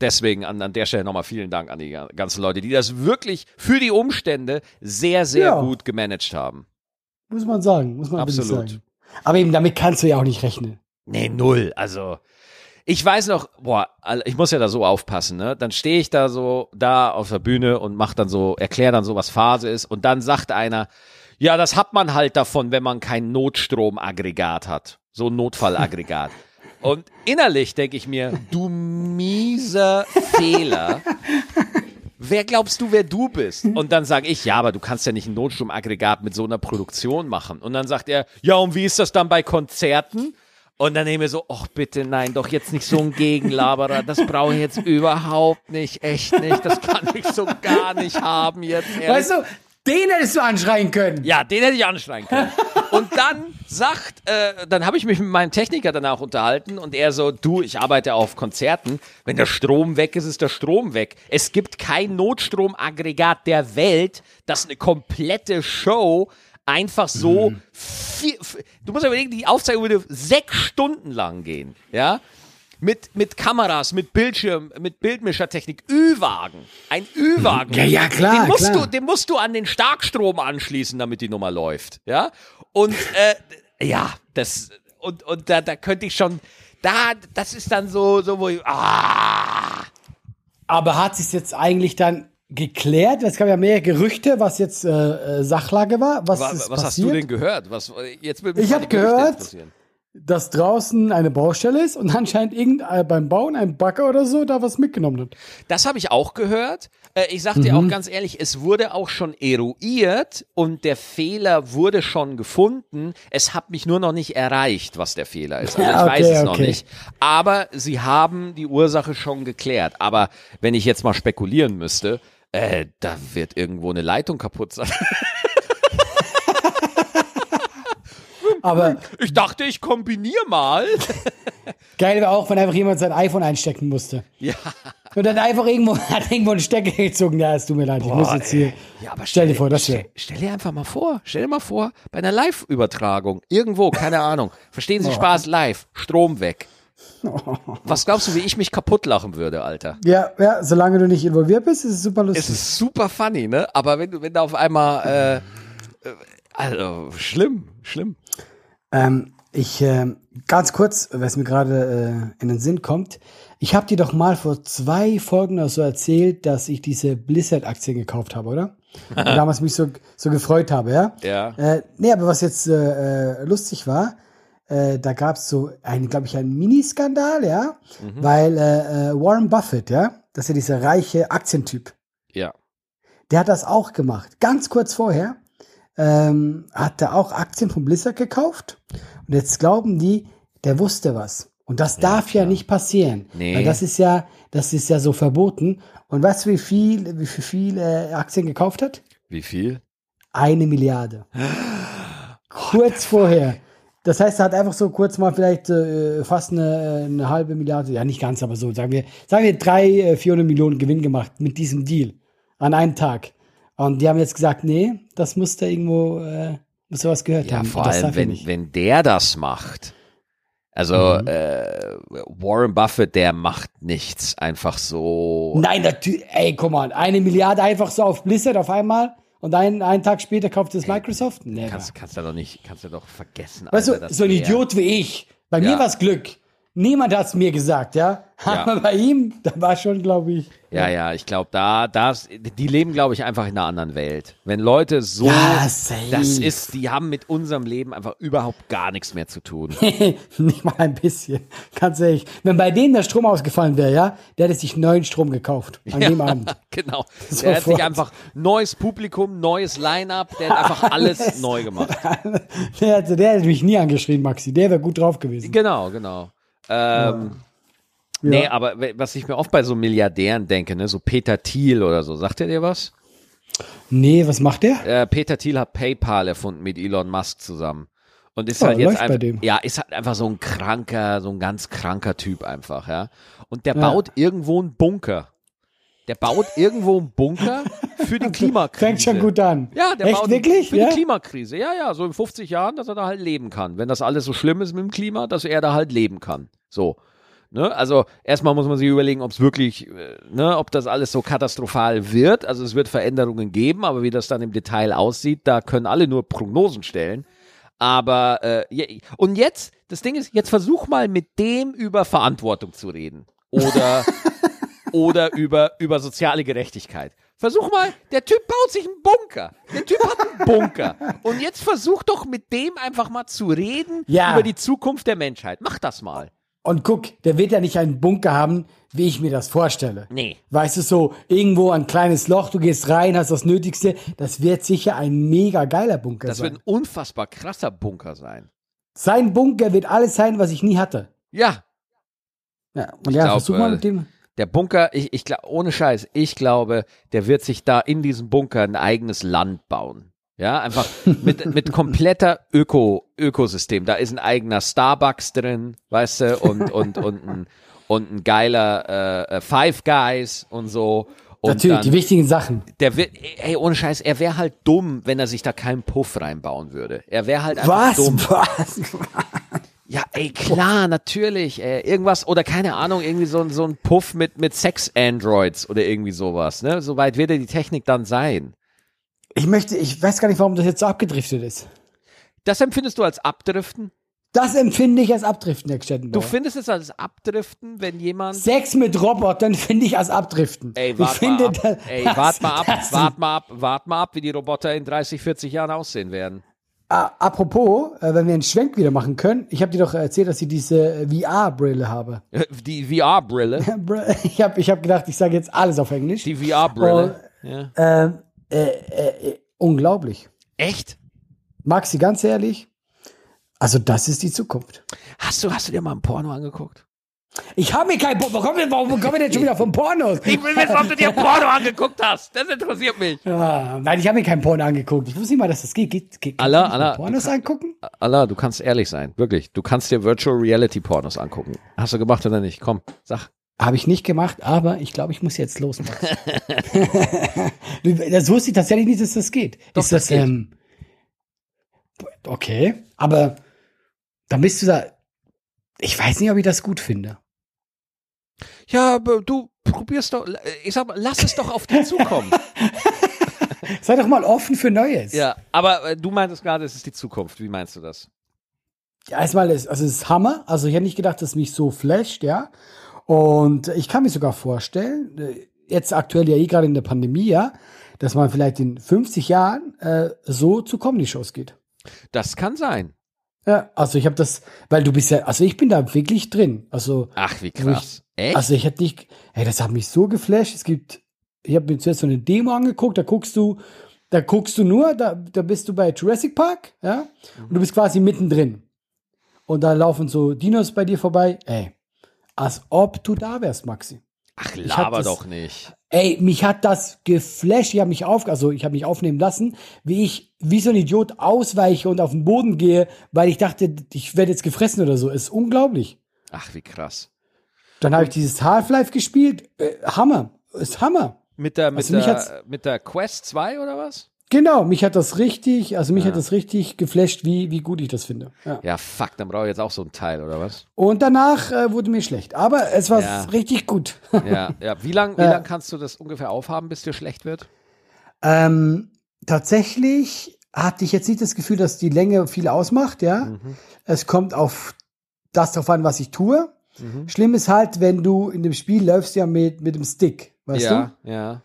deswegen an, an der Stelle nochmal vielen Dank an die ga- ganzen Leute, die das wirklich für die Umstände sehr, sehr Ja. gut gemanagt haben. Muss man sagen, muss man Absolut. sagen. Aber eben damit kannst du ja auch nicht rechnen. Nee, null. Also, ich weiß noch, boah, ich muss ja da so aufpassen, ne? Dann stehe ich da so da auf der Bühne und mach dann so, erkläre dann so, was Phase ist. Und dann sagt einer, ja, das hat man halt davon, wenn man kein Notstromaggregat hat. So ein Notfallaggregat. Und innerlich denke ich mir, du mieser Fehler. Wer glaubst du, wer du bist? Und dann sage ich, ja, aber du kannst ja nicht ein Notstromaggregat mit so einer Produktion machen. Und dann sagt er, ja, und wie ist das dann bei Konzerten? Und dann nehme ich so, ach bitte, nein, doch jetzt nicht so ein Gegenlaberer, das brauche ich jetzt überhaupt nicht, echt nicht, das kann ich so gar nicht haben jetzt. Ehrlich. Weißt du, den hättest du anschreien können. Ja, den hätte ich anschreien können. Und dann sagt, äh, dann habe ich mich mit meinem Techniker danach unterhalten und er so, du, ich arbeite auf Konzerten. Wenn der Strom weg ist, ist der Strom weg. Es gibt kein Notstromaggregat der Welt, das eine komplette Show einfach so, vier, f- du musst überlegen, die Aufzeichnung würde sechs Stunden lang gehen, ja. Mit, mit Kameras, mit Bildschirm, mit Bildmischertechnik, Ü-Wagen. Ein Ü-Wagen. Ja, ja, klar, Den musst, klar. Du, den musst du an den Starkstrom anschließen, damit die Nummer läuft. Ja. Und äh, ja, das und, und da, da könnte ich schon. Da, das ist dann so, so wo ich, ah, Aber hat sich jetzt eigentlich dann geklärt? Es gab ja mehr Gerüchte, was jetzt äh, äh, Sachlage war. Was, was, was hast du denn gehört? Was, jetzt will mich Ich mal hab die Gerüchte gehört. Dass draußen eine Baustelle ist und anscheinend irgend, äh, beim Bauen ein Bagger oder so da was mitgenommen hat. Das habe ich auch gehört. Äh, ich sag dir Mhm. auch ganz ehrlich, es wurde auch schon eruiert und der Fehler wurde schon gefunden. Es hat mich nur noch nicht erreicht, was der Fehler ist. Also ich okay, weiß es noch okay. nicht. Aber sie haben die Ursache schon geklärt. Aber wenn ich jetzt mal spekulieren müsste, äh, da wird irgendwo eine Leitung kaputt sein. Aber Ich dachte, ich kombiniere mal. geil wäre auch, wenn einfach jemand sein iPhone einstecken musste. ja. Und dann einfach irgendwo, hat irgendwo einen Stecker gezogen. Ja, es tut mir leid, ich muss jetzt hier. Ja, aber Stell dir vor, das stell, stell dir einfach mal vor, stell dir mal vor, bei einer Live-Übertragung, irgendwo, keine Ahnung, verstehen Sie Spaß live, Strom weg. Was glaubst du, wie ich mich kaputt lachen würde, Alter? Ja, ja, solange du nicht involviert bist, ist es super lustig. Es ist super funny, ne? Aber wenn du, wenn da auf einmal, äh, äh, also, schlimm, schlimm. Ähm, ich, ähm, ganz kurz, was mir gerade äh, in den Sinn kommt. Ich habe dir doch mal vor zwei Folgen oder so erzählt, dass ich diese Blizzard-Aktien gekauft habe, oder? Und damals mich so, so gefreut habe, ja? Ja. Äh, nee, aber was jetzt äh, äh, lustig war, äh, da gab es so einen, glaube ich, einen Miniskandal, ja? Weil äh, äh, Warren Buffett, ja, das ist ja dieser reiche Aktientyp, Ja. der hat das auch gemacht. Ganz kurz vorher ähm, hat er auch Aktien von Blizzard gekauft. Und jetzt glauben die, der wusste was. Und das darf ja nicht passieren. Nee. Weil das ist ja, das ist ja so verboten. Und weißt du, wie viel, wie viel, viel äh, Aktien gekauft hat? Wie viel? Eine Milliarde. kurz vorher. Das heißt, er hat einfach so kurz mal vielleicht äh, fast eine, eine halbe Milliarde, ja nicht ganz, aber so, sagen wir, sagen wir drei, äh, 400 Millionen Gewinn gemacht mit diesem Deal an einem Tag. Und die haben jetzt gesagt, nee, das muss da irgendwo, äh, muss da was gehört Ja, haben. vor das allem, wenn, wenn der das macht. Also, äh, Warren Buffett, der macht nichts einfach so. Nein, natürlich, ey, guck mal, eine Milliarde einfach so auf Blizzard auf einmal und einen, einen Tag später kauft es Microsoft? Nee. Kannst, kannst du doch nicht, kannst du doch vergessen. Weißt Alter, du, so ein Idiot wie ich, bei Ja. mir war es Glück. Niemand hat es mir gesagt, ja. Ja. Aber bei ihm, da war schon, glaube ich. Ja, ja, ich glaube, da, das, die leben, glaube ich, einfach in einer anderen Welt. Wenn Leute so, Ja, das ist, die haben mit unserem Leben einfach überhaupt gar nichts mehr zu tun. Nicht mal ein bisschen. Ganz ehrlich. Wenn bei denen der Strom ausgefallen wäre, ja, der hätte sich neuen Strom gekauft. An dem Abend. genau. Der hat sich Sofort. einfach neues Publikum, neues Line-up, der hat einfach alles neu gemacht. Der hätte, der hätte mich nie angeschrien, Maxi. Der wäre gut drauf gewesen. Genau, genau. Ähm, Nee, aber was ich mir oft bei so Milliardären denke, ne, so Peter Thiel oder so, sagt er dir was? Nee, was macht der? Äh, Peter Thiel hat PayPal erfunden mit Elon Musk zusammen. Und ist Ja, halt jetzt einfach, dem. ja, ist halt einfach so ein kranker, so ein ganz kranker Typ einfach, ja. Und der Ja. baut irgendwo einen Bunker. Der baut irgendwo einen Bunker für die Klimakrise. Fängt schon gut an. Ja, der Echt, baut wirklich? für Ja? die Klimakrise. Ja, ja, so in 50 Jahren, dass er da halt leben kann. Wenn das alles so schlimm ist mit dem Klima, dass er da halt leben kann. So. Ne? Also erstmal muss man sich überlegen, ob es wirklich, äh, ne, ob das alles so katastrophal wird. Also es wird Veränderungen geben, aber wie das dann im Detail aussieht, da können alle nur Prognosen stellen. Aber äh, und jetzt, das Ding ist, jetzt versuch mal mit dem über Verantwortung zu reden. Oder oder über, über soziale Gerechtigkeit. Versuch mal, der Typ baut sich einen Bunker. Der Typ hat einen Bunker. Und jetzt versuch doch mit dem einfach mal zu reden Ja. über die Zukunft der Menschheit. Mach das mal. Und guck, der wird ja nicht einen Bunker haben, wie ich mir das vorstelle. Nee. Weißt du, so irgendwo ein kleines Loch, du gehst rein, hast das Nötigste. Das wird sicher ein mega geiler Bunker Das wird sein. ein unfassbar krasser Bunker sein. Sein Bunker wird alles sein, was ich nie hatte. Ja, Ja, und ja, glaub, versuch mal äh, mit dem. der Bunker, ich, ich glaube, ohne Scheiß, ich glaube, der wird sich da in diesem Bunker ein eigenes Land bauen. Ja, einfach mit, mit kompletter Öko, Ökosystem. Da ist ein eigener Starbucks drin, weißt du, und, und, und, ein, und ein geiler äh, äh, Five Guys und so. Und Natürlich, die dann, wichtigen Sachen. der wird, ey, ohne Scheiß, er wäre halt dumm, wenn er sich da keinen Puff reinbauen würde. Er wäre halt einfach Was? dumm. Was? Ja, ey, klar, natürlich. Ey, irgendwas, oder keine Ahnung, irgendwie so, ein- so ein Puff mit, mit Sex-Androids oder irgendwie sowas. Ne? Soweit wird ja die Technik dann sein. Ich möchte, ich weiß gar nicht, warum das jetzt so abgedriftet ist. Das empfindest du als Abdriften? Das empfinde ich als Abdriften, Herr Du Stettenbauer. findest es als Abdriften, wenn jemand. Sex mit Robotern finde ich als Abdriften. Ey, ich wart finde, mal ab. das- Ey, das- wart mal ab, das- wart mal ab, wart mal ab, wie die Roboter in 30, 40 Jahren aussehen werden. Ah, apropos, äh, wenn wir einen Schwenk wieder machen können, ich habe dir doch erzählt, dass ich diese äh, VR-Brille habe. Die VR-Brille. Br- Ich habe ich hab gedacht, ich sage jetzt alles auf Englisch. Die VR-Brille. Ja. Ähm, äh, äh, äh, unglaublich. Echt? Maxi, ganz ehrlich, also das ist die Zukunft. Hast du, hast du dir mal ein Porno angeguckt? Ich habe mir kein... Warum, kommen wir- warum kommen wir denn schon wieder vom Pornos? Ich will wissen, ob du dir Porno angeguckt hast. Das interessiert mich. Ah, nein, ich habe mir kein Porno angeguckt. Ich wusste nicht mal, dass das geht. geht, geht Allah, kann Allah, Pornos du angucken? Allah, du kannst ehrlich sein. Wirklich. Du kannst dir Virtual Reality Pornos angucken. Hast du gemacht oder nicht? Komm, sag. Habe ich nicht gemacht, aber ich glaube, ich muss jetzt los. Das wusste ich tatsächlich nicht, dass das geht. Doch, ist das, das geht. ähm, okay, aber dann bist du da. Ich weiß nicht, ob ich das gut finde. Ja, aber du probierst doch, ich sag mal, lass es doch auf dich zukommen. Sei doch mal offen für Neues. ja, aber äh, du meintest gerade, es ist die Zukunft. Wie meinst du das? Ja, erstmal ist, also es ist Hammer. Also ich hätte nicht gedacht, dass es mich so flasht, ja. Und ich kann mir sogar vorstellen, äh, jetzt aktuell ja eh gerade in der Pandemie, ja, dass man vielleicht in 50 Jahren äh, so zu Comedy-Shows geht. Das kann sein. Ja, also ich habe das, weil du bist ja, also ich bin da wirklich drin. Also, Ach, wie krass. Echt? also ich hätte nicht, ey, das hat mich so geflasht. Es gibt, ich habe mir zuerst so eine Demo angeguckt, da guckst du, da guckst du nur, da, da bist du bei Jurassic Park, ja, und du bist quasi mittendrin. Und da laufen so Dinos bei dir vorbei, ey, als ob du da wärst, Maxi. Ach, laber das- doch nicht. Ey, mich hat das geflasht. Ich habe mich auf, also ich habe mich aufnehmen lassen, wie ich wie so ein Idiot ausweiche und auf den Boden gehe, weil ich dachte, ich werde jetzt gefressen oder so. Ist unglaublich. Ach, wie krass. Dann habe ich dieses Half-Life gespielt. Äh, Hammer. Ist Hammer. Mit der, mit Also mich hat's- der, mit der Quest 2 oder was? Genau, mich hat das richtig, also mich hat das richtig geflasht, wie, wie gut ich das finde. Ja. Ja, fuck, dann brauche ich jetzt auch so ein Teil, oder was? Und danach äh, wurde mir schlecht. Aber es war Ja. richtig gut. Ja, ja. Wie lang, wie Ja. lang kannst du das ungefähr aufhaben, bis dir schlecht wird? Ähm, tatsächlich hatte ich jetzt nicht das Gefühl, dass die Länge viel ausmacht, ja. Mhm. Es kommt auf das drauf an, was ich tue. Schlimm ist halt, wenn du in dem Spiel läufst ja mit, mit dem Stick, weißt ja, ja,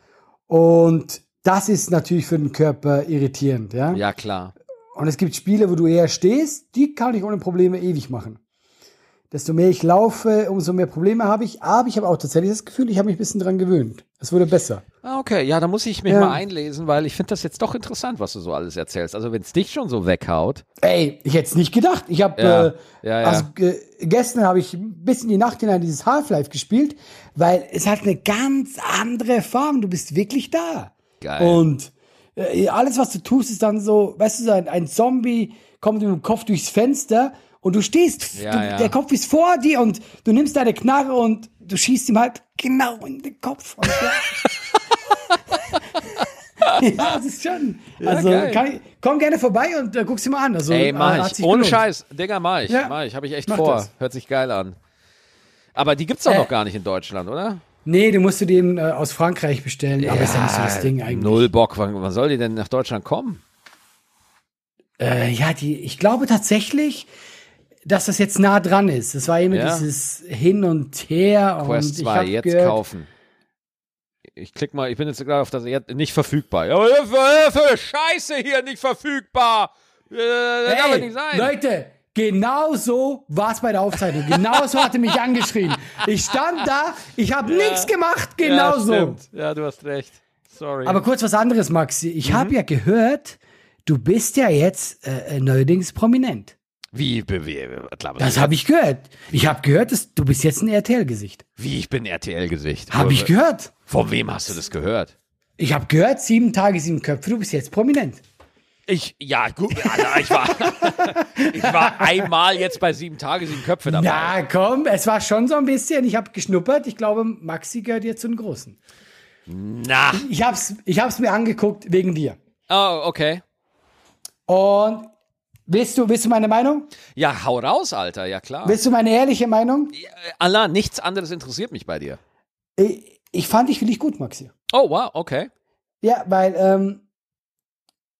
du? Und das ist natürlich für den Körper irritierend, ja? ja, klar. Und es gibt Spiele, wo du eher stehst, die kann ich ohne Probleme ewig machen. Desto mehr ich laufe, umso mehr Probleme habe ich. Aber ich habe auch tatsächlich das Gefühl, ich habe mich ein bisschen dran gewöhnt. Es wurde besser. Ah, Okay, ja, da muss ich mich Ja. mal einlesen, weil ich finde das jetzt doch interessant, was du so alles erzählst. Also wenn es dich schon so weghaut. Ey, ich hätte es nicht gedacht. Ich habe, Ja, äh, ja, ja. also äh, gestern habe ich bis in die Nacht hinein dieses Half-Life gespielt, weil es hat eine ganz andere Form. Du bist wirklich da. Geil. Und äh, alles, was du tust, ist dann so, weißt du, so ein, ein Zombie kommt mit dem Kopf durchs Fenster und du stehst, Ja, du, ja. der Kopf ist vor dir und du nimmst deine Knarre und du schießt ihm halt genau in den Kopf. Und ja, ja, das ist schon. Also, kann ich, komm gerne vorbei und äh, guck's dir mal an. Also, Ey, äh, mach hat ich. Ohne gelohnt. Scheiß. Digga, mach ich. Ja. Mach ich. Habe ich echt Mach vor. das. Hört sich geil an. Aber die gibt's doch Äh. noch gar nicht in Deutschland, oder? Nee, du musst du den äh, aus Frankreich bestellen, aber ist ja nicht so das Ding eigentlich. Null Bock. Wann, wann soll die denn nach Deutschland kommen? Äh, ja, die, ich glaube tatsächlich, dass das jetzt nah dran ist. Das war immer Ja. dieses Hin und Her. Quest und ich 2, hab jetzt gehört, kaufen. Ich klick mal, ich bin jetzt gerade auf das jetzt nicht verfügbar. Ja, Hilfe, Hilfe, Scheiße hier, nicht verfügbar. Äh, das darf Ey, nicht sein. Leute, genau so war es bei der Aufzeichnung. Genau so hat er mich angeschrien. Ich stand da, ich habe nichts gemacht, genau ja, so. Ja, du hast recht. Sorry. Aber kurz was anderes, Maxi. Ich Mhm. habe ja gehört, du bist ja jetzt äh, neuerdings prominent. wie, wie, wie, wie, Das habe ich gehört. Ich habe gehört, dass du bist jetzt ein RTL-Gesicht. wie ich bin RTL-Gesicht. Habe ich gehört. Von wem hast du das gehört? Ich habe gehört, sieben Tage, sieben Köpfe, du bist jetzt prominent. Ich, ja, gut, Alter, ich war, ich war einmal jetzt bei sieben Tage, sieben Köpfe dabei. Na komm, es war schon so ein bisschen. Ich habe geschnuppert. Ich glaube, Maxi gehört jetzt zu den Großen. Na. Ich hab's, ich hab's mir angeguckt wegen dir. Oh, okay. Und willst du, willst du meine Meinung? Ja, hau raus, Alter, ja klar. Willst du meine ehrliche Meinung? Allah, nichts anderes interessiert mich bei dir. Ich, ich fand dich wirklich gut, Maxi. Oh, wow, okay. Ja, weil, ähm,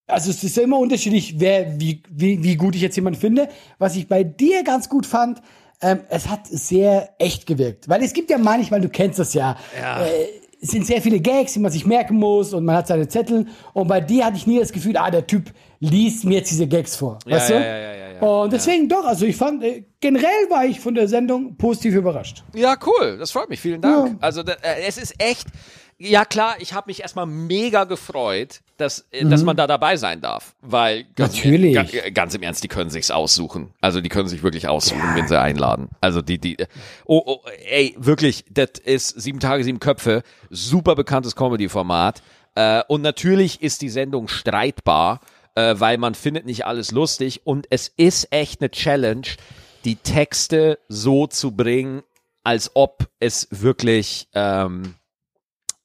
also es ist ja immer unterschiedlich, wer, wie, wie, wie gut ich jetzt jemanden finde. Was ich bei dir ganz gut fand, ähm, es hat sehr echt gewirkt. Weil es gibt ja manchmal, du kennst das ja, Ja. Äh, es sind sehr viele Gags, die man sich merken muss und man hat seine Zettel. Und bei dir hatte ich nie das Gefühl, ah, der Typ liest mir jetzt diese Gags vor. Ja, weißt ja, du? ja, ja, ja, ja. Und deswegen doch, also ich fand, äh, generell war ich von der Sendung positiv überrascht. Ja, cool. Das freut mich. Vielen Dank. Also äh, es ist echt. Ja klar, ich habe mich erstmal mega gefreut, dass, äh, dass man da dabei sein darf, weil ganz, Natürlich. Im, ga- ganz im Ernst, die können sich's aussuchen. Also die können sich wirklich aussuchen, wenn sie einladen. Also die die oh, oh ey, wirklich, das ist sieben Tage sieben Köpfe, super bekanntes Comedy-Format äh, und natürlich ist die Sendung streitbar, äh, weil man findet nicht alles lustig und es ist echt eine Challenge, die Texte so zu bringen, als ob es wirklich ähm,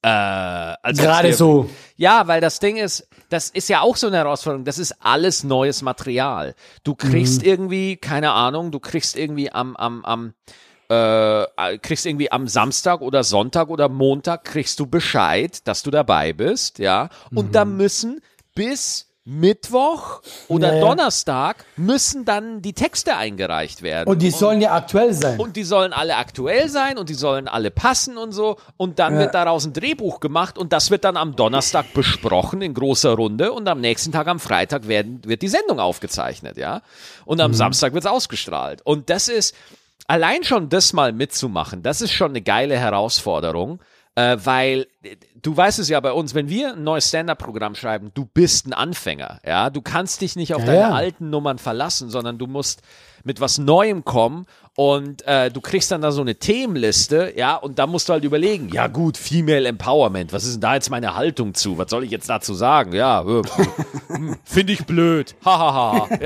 äh, als ob's Gerade so. Ja, weil das Ding ist, das ist ja auch so eine Herausforderung. Das ist alles neues Material. Du kriegst irgendwie, keine Ahnung, du kriegst irgendwie am, am, am, äh, kriegst irgendwie am Samstag oder Sonntag oder Montag kriegst du Bescheid, dass du dabei bist, ja. Und da müssen bis Mittwoch oder ja. Donnerstag müssen dann die Texte eingereicht werden. Und die sollen ja aktuell sein. Und die sollen alle aktuell sein und die sollen alle passen und so. Und dann Ja. wird daraus ein Drehbuch gemacht und das wird dann am Donnerstag besprochen in großer Runde und am nächsten Tag am Freitag werden, wird die Sendung aufgezeichnet, ja. Und Mhm. am Samstag wird es ausgestrahlt. Und das ist, allein schon das mal mitzumachen, das ist schon eine geile Herausforderung. Äh, weil äh, du weißt es ja bei uns, wenn wir ein neues Stand-up-Programm schreiben, du bist ein Anfänger, ja, du kannst dich nicht auf Ja, deine ja. alten Nummern verlassen, sondern du musst mit was Neuem kommen und äh, du kriegst dann da so eine Themenliste, ja, und da musst du halt überlegen, ja gut, Female Empowerment, was ist denn da jetzt meine Haltung zu? Was soll ich jetzt dazu sagen? Ja, äh, hm, finde ich blöd, hahaha.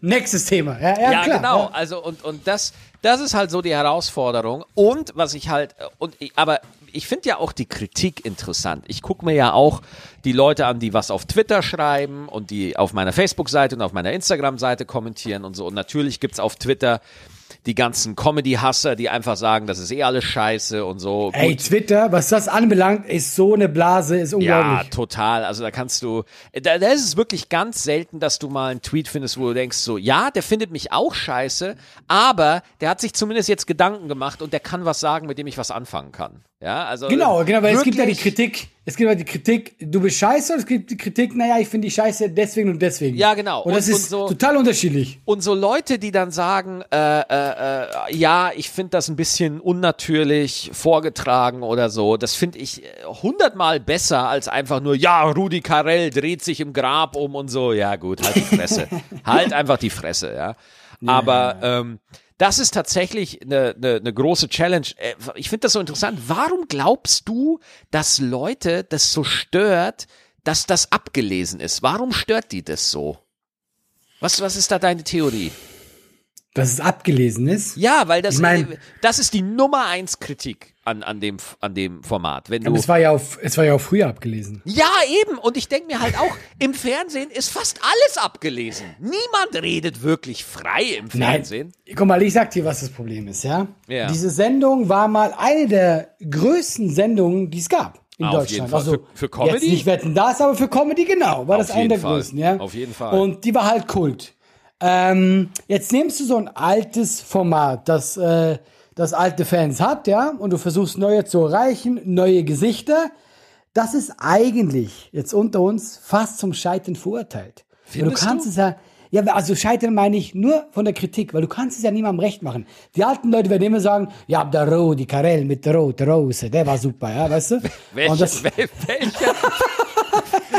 Nächstes Thema. Ja, ja, ja, klar. genau. Also und und das das ist halt so die Herausforderung und was ich halt äh, und aber ich finde ja auch die Kritik interessant. Ich gucke mir ja auch die Leute an, die was auf Twitter schreiben und die auf meiner Facebook-Seite und auf meiner Instagram-Seite kommentieren und so. Und natürlich gibt's auf Twitter die ganzen Comedy-Hasser, die einfach sagen, das ist eh alles scheiße und so. Ey, Gut. Twitter, was das anbelangt, ist so eine Blase, ist Ja, unglaublich. total. Also da kannst du, da, da ist es wirklich ganz selten, dass du mal einen Tweet findest, wo du denkst so, ja, der findet mich auch scheiße, aber der hat sich zumindest jetzt Gedanken gemacht und der kann was sagen, mit dem ich was anfangen kann. Ja, also Genau, genau, weil es gibt ja die Kritik, es gibt ja die Kritik, du bist scheiße, und es gibt die Kritik, naja, ich finde die scheiße deswegen und deswegen. Ja, genau. Und das Und- ist und so- total unterschiedlich. Und so Leute, die dann sagen, äh, äh, äh, ja, ich finde das ein bisschen unnatürlich vorgetragen oder so, das finde ich äh, hundertmal besser als einfach nur, ja, Rudi Carell dreht sich im Grab um und so. Ja, gut, halt die Fresse. halt einfach die Fresse, ja. Aber ähm, das ist tatsächlich eine, eine, eine große Challenge. Äh, Ich finde das so interessant. Warum glaubst du, dass Leute das so stört, dass das abgelesen ist? Warum stört die das so? Was, was ist da deine Theorie? Dass es abgelesen ist. Ja, weil das, Ich mein- das ist die Nummer eins Kritik an, an, dem, an dem Format. Wenn du, Aber es war ja auch, es war ja auch früher abgelesen. ja, eben. Und ich denke mir halt auch, im Fernsehen ist fast alles abgelesen. Niemand redet wirklich frei im Fernsehen. Guck mal, ich sag dir, was das Problem ist, ja? Ja. Diese Sendung war mal eine der größten Sendungen, die es gab in Ah, auf Deutschland. Also Für- für Comedy? Jetzt nicht wetten das, aber für Comedy genau, war Auf das eine der Fall. größten, ja? Auf jeden Fall. Und die war halt Kult. Ähm, jetzt nimmst du so ein altes Format, das äh, das alte Fans hat, ja, und du versuchst neue zu erreichen, neue Gesichter. Das ist eigentlich jetzt unter uns fast zum Scheitern verurteilt. Weil du Findest kannst du? es ja, ja, also scheitern meine ich nur von der Kritik, weil du kannst es ja niemandem recht machen. Die alten Leute werden immer sagen, ja, der Rudi Carell mit der roten Rose, der war super, ja, weißt du? Welche, Und das, wel-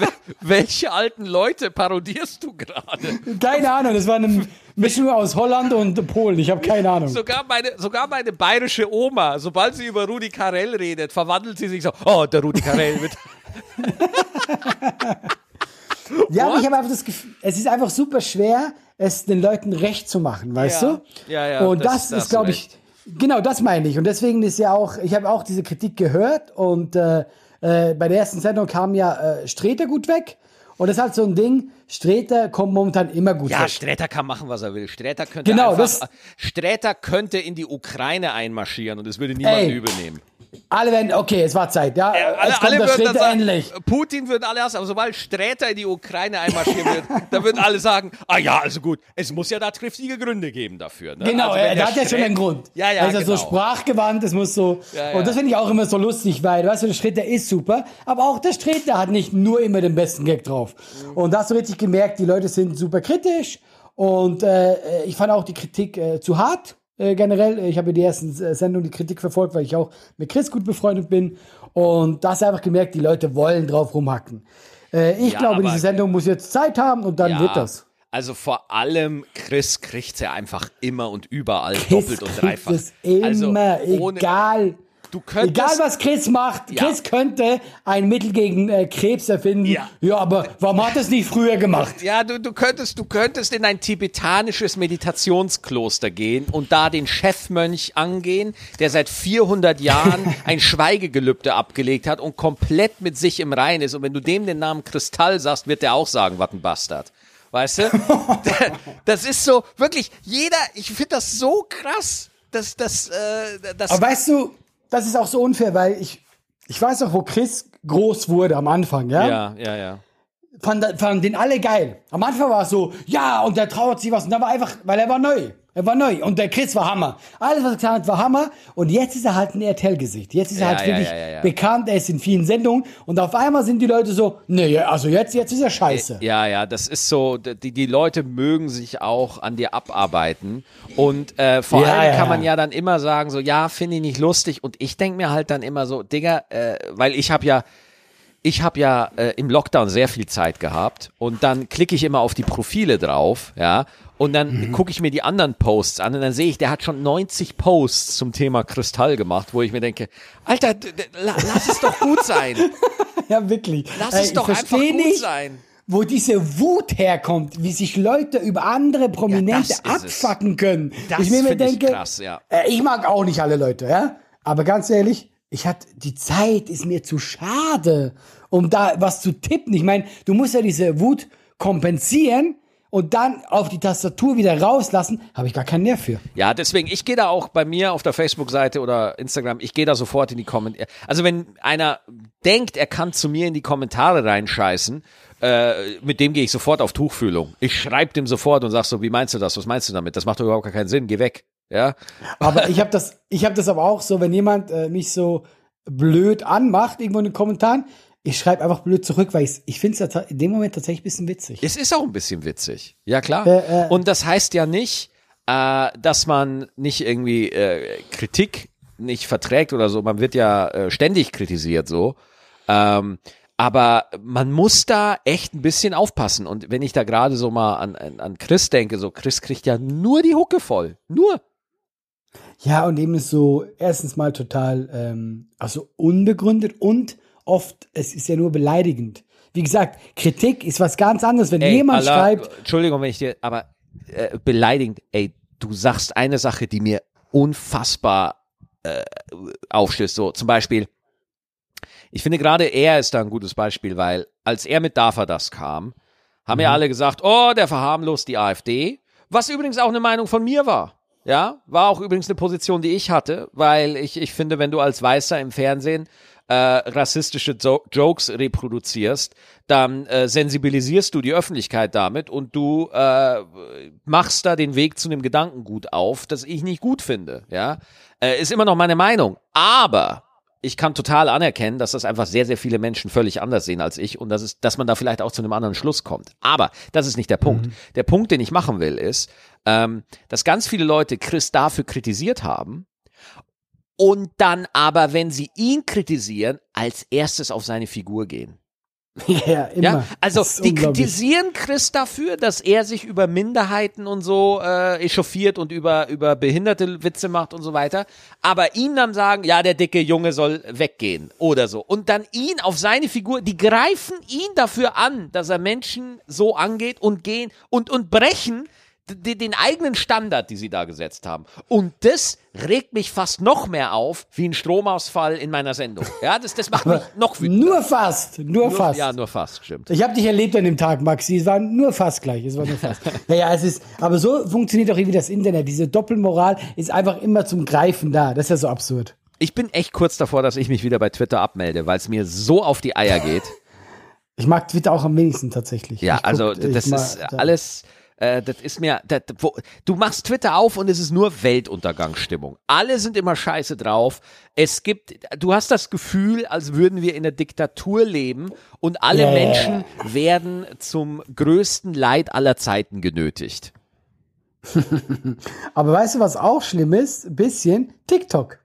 welche, wel- welche alten Leute parodierst du gerade? keine Ahnung, das war eine Mischung aus Holland und Polen, ich habe keine Ahnung. Sogar meine, sogar meine bayerische Oma, sobald sie über Rudi Carell redet, verwandelt sie sich so, oh, der Rudi Carell mit. Ja, aber ich habe einfach das Gefühl, es ist einfach super schwer, es den Leuten recht zu machen, weißt Ja. du? Ja, ja, Und das- das, da hast ist, glaube ich, genau das meine ich. Und deswegen ist ja auch, ich habe auch diese Kritik gehört und äh, äh, bei der ersten Sendung kam ja äh, Streter gut weg. Und das ist halt so ein Ding, Streter kommt momentan immer gut Ja, weg. Sträter kann machen, was er will. Sträter könnte Genau, einfach, das- Sträter könnte in die Ukraine einmarschieren und es würde niemand übel nehmen. Alle werden, okay, es war Zeit, ja. Alle, kommt alle der würden dann sagen, endlich. Putin würden alle hassen, aber sobald Sträter in die Ukraine einmarschieren wird, dann würden alle sagen, ah ja, also gut, es muss ja da triftige Gründe geben dafür. Ne? Genau, also, er, der hat ja schon einen Grund. Ja, ja, ist ja genau. so sprachgewandt, das muss so. Ja, ja. Und das finde ich auch immer so lustig, weil, weißt du, der Streter ist super, aber auch der Streter hat nicht nur immer den besten Gag drauf. Mhm. Und da hast du richtig gemerkt, die Leute sind super kritisch und äh, ich fand auch die Kritik äh, zu hart. Äh, generell, ich habe die ersten äh, Sendungen die Kritik verfolgt, weil ich auch mit Chris gut befreundet bin. Und da hast du einfach gemerkt, die Leute wollen drauf rumhacken. Äh, ich Ja, glaube, diese Sendung muss jetzt Zeit haben und dann Ja, wird das. Also vor allem Chris kriegt ja einfach immer und überall Chris doppelt und dreifach. es immer, also ohne, egal. Du könntest, Egal was Chris macht, Ja. Chris könnte ein Mittel gegen äh, Krebs erfinden. Ja. ja, aber warum hat er es nicht früher gemacht? Ja, du, du könntest, du könntest in ein tibetanisches Meditationskloster gehen und da den Chefmönch angehen, der seit 400 Jahren ein Schweigegelübde abgelegt hat und komplett mit sich im Rein ist. Und wenn du dem den Namen Kristall sagst, wird der auch sagen, was ein Bastard. Weißt du? das ist so, wirklich, jeder, ich finde das so krass, dass, dass, äh, dass, Aber weißt du, das ist auch so unfair, weil ich, ich weiß noch, wo Chris groß wurde am Anfang, ja? ja, ja, ja. Fanden, fanden den alle geil. Am Anfang war es so, ja, und der trauert sich was. Und dann war einfach, weil er war neu. Er war neu. Und der Chris war Hammer. Alles, was er getan hat, war Hammer. Und jetzt ist er halt ein RTL-Gesicht. Jetzt ist er Ja, halt wirklich ja, ja, bekannt. Er ist in vielen Sendungen. Und auf einmal sind die Leute so, nee, also jetzt, jetzt ist er scheiße. Ja, ja, das ist so, die, die Leute mögen sich auch an dir abarbeiten. Und äh, vor allem kann man ja. ja dann immer sagen, so, ja, finde ich nicht lustig. Und ich denke mir halt dann immer so, Digga, äh, weil ich habe ja, ich habe ja äh, im Lockdown sehr viel Zeit gehabt und dann klicke ich immer auf die Profile drauf, ja, und dann Mhm. gucke ich mir die anderen Posts an und dann sehe ich, der hat schon 90 Posts zum Thema Kristall gemacht, wo ich mir denke, Alter, lass es doch gut sein. Ja, wirklich. Lass es ich doch einfach gut nicht, sein. wo diese Wut herkommt, wie sich Leute über andere Prominente Ja, ist es. abfacken können. Das ich mir find ich denke, krass, ja. äh, ich mag auch nicht alle Leute, ja. Aber ganz ehrlich, ich hatte die Zeit ist mir zu schade, um da was zu tippen. Ich meine, du musst ja diese Wut kompensieren und dann auf die Tastatur wieder rauslassen, habe ich gar keinen Nerv für. Ja, deswegen, ich gehe da auch bei mir auf der Facebook-Seite oder Instagram, ich gehe da sofort in die Kommentare. Also wenn einer denkt, er kann zu mir in die Kommentare reinscheißen, äh, mit dem gehe ich sofort auf Tuchfühlung. Ich schreibe dem sofort und sag so, wie meinst du das? Was meinst du damit? Das macht doch überhaupt gar keinen Sinn, geh weg. Ja. Aber ich habe das, ich habe das aber auch so, wenn jemand äh, mich so blöd anmacht, irgendwo in den Kommentaren, ich schreibe einfach blöd zurück, weil ich, ich finde es in dem Moment tatsächlich ein bisschen witzig. Es ist auch ein bisschen witzig. Ja, klar. Äh, äh. Und das heißt ja nicht, äh, dass man nicht irgendwie äh, Kritik nicht verträgt oder so. Man wird ja äh, ständig kritisiert so. Ähm, aber man muss da echt ein bisschen aufpassen. Und wenn ich da gerade so mal an, an, an Chris denke, so Chris kriegt ja nur die Hucke voll. Nur. Ja, und eben ist so erstens mal total ähm, also unbegründet und oft, es ist ja nur beleidigend. Wie gesagt, Kritik ist was ganz anderes. Wenn Ey, jemand Allah, schreibt, Entschuldigung, wenn ich dir, aber äh, beleidigend, ey, du sagst eine Sache, die mir unfassbar äh, aufstößt. So, zum Beispiel, ich finde gerade er ist da ein gutes Beispiel, weil als er mit Dafa das kam, haben ja alle gesagt, oh, der verharmlost die AfD, was übrigens auch eine Meinung von mir war. Ja, war auch übrigens eine Position, die ich hatte, weil ich, ich finde, wenn du als Weißer im Fernsehen äh, rassistische jo Jokes reproduzierst, dann äh, sensibilisierst du die Öffentlichkeit damit und du äh, machst da den Weg zu einem Gedankengut auf, das ich nicht gut finde. Ja, äh, ist immer noch meine Meinung. Aber ich kann total anerkennen, dass das einfach sehr, sehr viele Menschen völlig anders sehen als ich und dass, es, dass man da vielleicht auch zu einem anderen Schluss kommt. Aber das ist nicht der Punkt. Der Punkt, den ich machen will, ist, ähm, dass ganz viele Leute Chris dafür kritisiert haben und dann aber, wenn sie ihn kritisieren, als erstes auf seine Figur gehen. ja, immer. Ja, also die kritisieren Chris dafür, dass er sich über Minderheiten und so äh, echauffiert und über über behinderte Witze macht und so weiter, aber ihm dann sagen, ja, der dicke Junge soll weggehen oder so. Und dann ihn auf seine Figur, die greifen ihn dafür an, dass er Menschen so angeht und gehen und und brechen den eigenen Standard, die sie da gesetzt haben. Und das regt mich fast noch mehr auf, wie ein Stromausfall in meiner Sendung. Ja, das, das macht mich noch wütender. Nur fast, nur, Nur- fast. Ja, nur fast, stimmt. Ich habe dich erlebt an dem Tag, Maxi. Es war nur fast gleich. Es war nur fast. naja, es ist, aber so funktioniert auch irgendwie das Internet. Diese Doppelmoral ist einfach immer zum Greifen da. Das ist ja so absurd. Ich bin echt kurz davor, dass ich mich wieder bei Twitter abmelde, weil es mir so auf die Eier geht. Ich mag Twitter auch am wenigsten tatsächlich. Ja, Ich guck- also das mag- ist alles, äh, das ist mir, das, wo, du machst Twitter auf und es ist nur Weltuntergangsstimmung. Alle sind immer scheiße drauf. Es gibt, du hast das Gefühl, als würden wir in der Diktatur leben und alle ja. Menschen werden zum größten Leid aller Zeiten genötigt. Aber weißt du, was auch schlimm ist? Ein bisschen TikTok.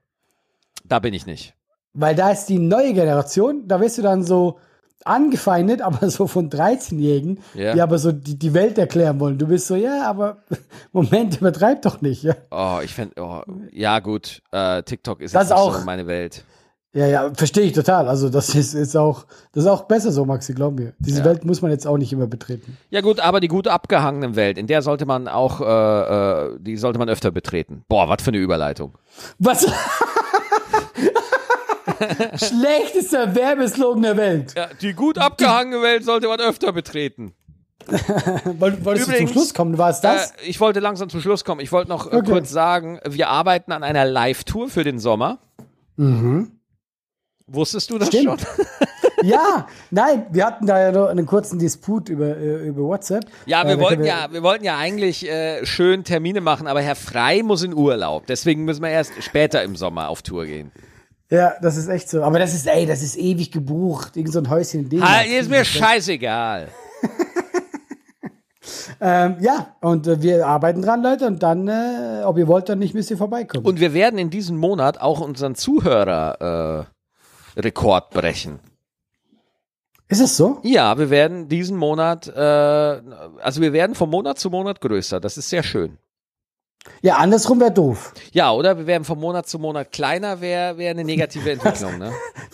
Da bin ich nicht. Weil da ist die neue Generation, da wirst du dann so angefeindet, aber so von 13-Jährigen, Ja. die aber so die, die Welt erklären wollen. Du bist so, ja, aber Moment, übertreib doch nicht. Ja, Oh, ich fände, oh, ja gut, äh, TikTok ist Das jetzt nicht auch. so meine Welt. ja, ja verstehe ich total. Also das ist, ist, auch, das ist auch besser so, Maxi, glaub mir. Diese Ja. Welt muss man jetzt auch nicht immer betreten. Ja gut, aber die gut abgehangene Welt, in der sollte man auch, äh, äh, die sollte man öfter betreten. Boah, was für eine Überleitung. Was? Schlechtester Werbeslogan der Welt. Ja, die gut abgehangene Welt sollte man öfter betreten. Woll- Wolltest du zum Übrigens, Schluss kommen? War es das? Äh, ich wollte langsam zum Schluss kommen. Ich wollte noch äh, Okay. kurz sagen, wir arbeiten an einer Live-Tour für den Sommer. Mhm. Wusstest du das Stimmt. schon? ja, nein, wir hatten da ja noch einen kurzen Disput über, äh, über WhatsApp. Ja, Äh, wir da wollten können ja, wir wollten ja eigentlich äh, schön Termine machen, aber Herr Frei muss in Urlaub. Deswegen müssen wir erst später im Sommer auf Tour gehen. Ja, das ist echt so. Aber das ist, ey, das ist ewig gebucht. Irgend so ein Häuschen in Dänemark. Ha, ist mir scheißegal. Ähm, ja, und äh, wir arbeiten dran, Leute. Und dann, äh, ob ihr wollt, dann nicht, müsst ihr vorbeikommen. Und wir werden in diesem Monat auch unseren Zuhörer äh, brechen. ist es so? Ja, wir werden diesen Monat, äh, also wir werden von Monat zu Monat größer. Das ist sehr schön. Ja, andersrum wäre doof. Ja, oder wir werden von Monat zu Monat kleiner, wäre wär eine negative Entwicklung. Ne?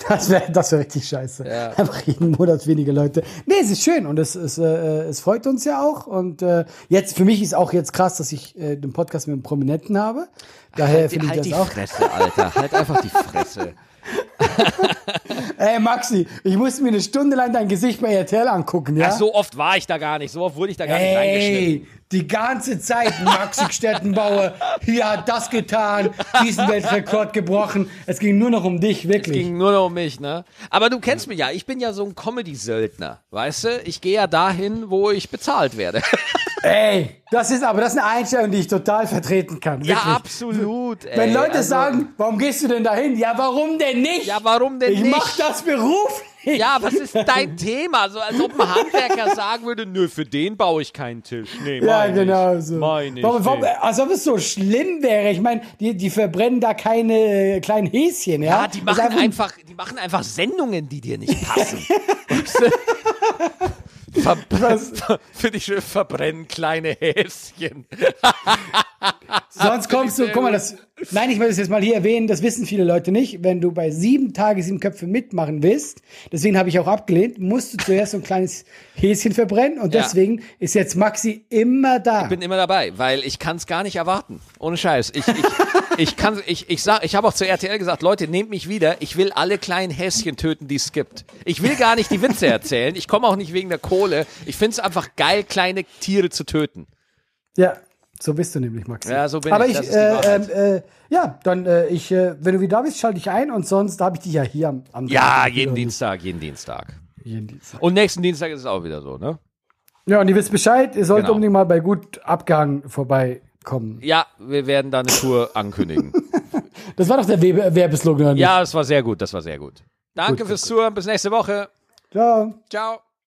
Das wäre das wär richtig scheiße. Ja. Einfach jeden Monat weniger Leute. Nee, es ist schön und es, es, äh, es freut uns ja auch. Und äh, jetzt, für mich ist auch jetzt krass, dass ich äh, den Podcast mit einem Prominenten habe. Daher Halt, finde ich halt das die auch. Fresse, Alter. Halt einfach die Fresse. Ey, Maxi, ich musste mir eine Stunde lang dein Gesicht bei RTL angucken, ja? Ach, so oft war ich da gar nicht, so oft wurde ich da gar nicht reingeschnitten. Die ganze Zeit Maxi Stettenbauer, hier hat das getan, diesen Weltrekord gebrochen. Es ging nur noch um dich, wirklich. Ging nur noch um mich, ne? Aber du kennst mich ja, ich bin ja so ein Comedy-Söldner, weißt du? Ich gehe ja dahin, wo ich bezahlt werde. Ey, das ist aber das ist eine Einstellung, die ich total vertreten kann. ja, wirklich. absolut. Ey. Wenn Leute Also, sagen, warum gehst du denn dahin? Ja, warum denn nicht? Ja, warum denn ich nicht? mach das beruflich. Ja, was ist dein Thema? So als ob ein Handwerker sagen würde, nö, für den baue ich keinen Tisch. Nee, Ja, genau ich. so. Mein ich, warum, warum, als ob es so schlimm wäre. Ich meine, die, die verbrennen da keine äh, kleinen Häschen, ja? Ja, die machen einfach, die machen einfach Sendungen, die dir nicht passen. Finde ich schön, verbrennen kleine Häschen. Sonst kommst du, guck mal, das, nein, ich will das jetzt mal hier erwähnen, das wissen viele Leute nicht. Wenn du bei sieben Tage, sieben Köpfe mitmachen willst, deswegen habe ich auch abgelehnt, musst du zuerst so ein kleines Häschen verbrennen und Ja. deswegen ist jetzt Maxi immer da. Ich bin immer dabei, weil ich kann es gar nicht erwarten. Ohne Scheiß. Ich, ich, ich kann, ich, ich sag, ich habe auch zu RTL gesagt, Leute, nehmt mich wieder. Ich will alle kleinen Häschen töten, die es gibt. Ich will gar nicht die Witze erzählen. Ich komme auch nicht wegen der Kohle. Ich finde es einfach geil, kleine Tiere zu töten. Ja, so bist du nämlich, Maxi. Ja, so bin Aber ich, ich, äh, Wahrheit. äh, ja, dann, äh, ich, äh, wenn du wieder da bist, schalte ich ein und sonst habe ich dich ja hier am, am Ja, Dienstag jeden. Dienstag, jeden Dienstag. Jeden Dienstag. Und nächsten Dienstag ist es auch wieder so, ne? Ja, und ihr wisst Bescheid, ihr sollt Genau. unbedingt mal bei gut abgehangen vorbeikommen. Ja, wir werden da eine Tour ankündigen. Das war doch der Werbe Werbeslogan? Ja, das war sehr gut, das war sehr gut. Danke Gut, fürs Zuhören, bis nächste Woche. Ciao. Ciao.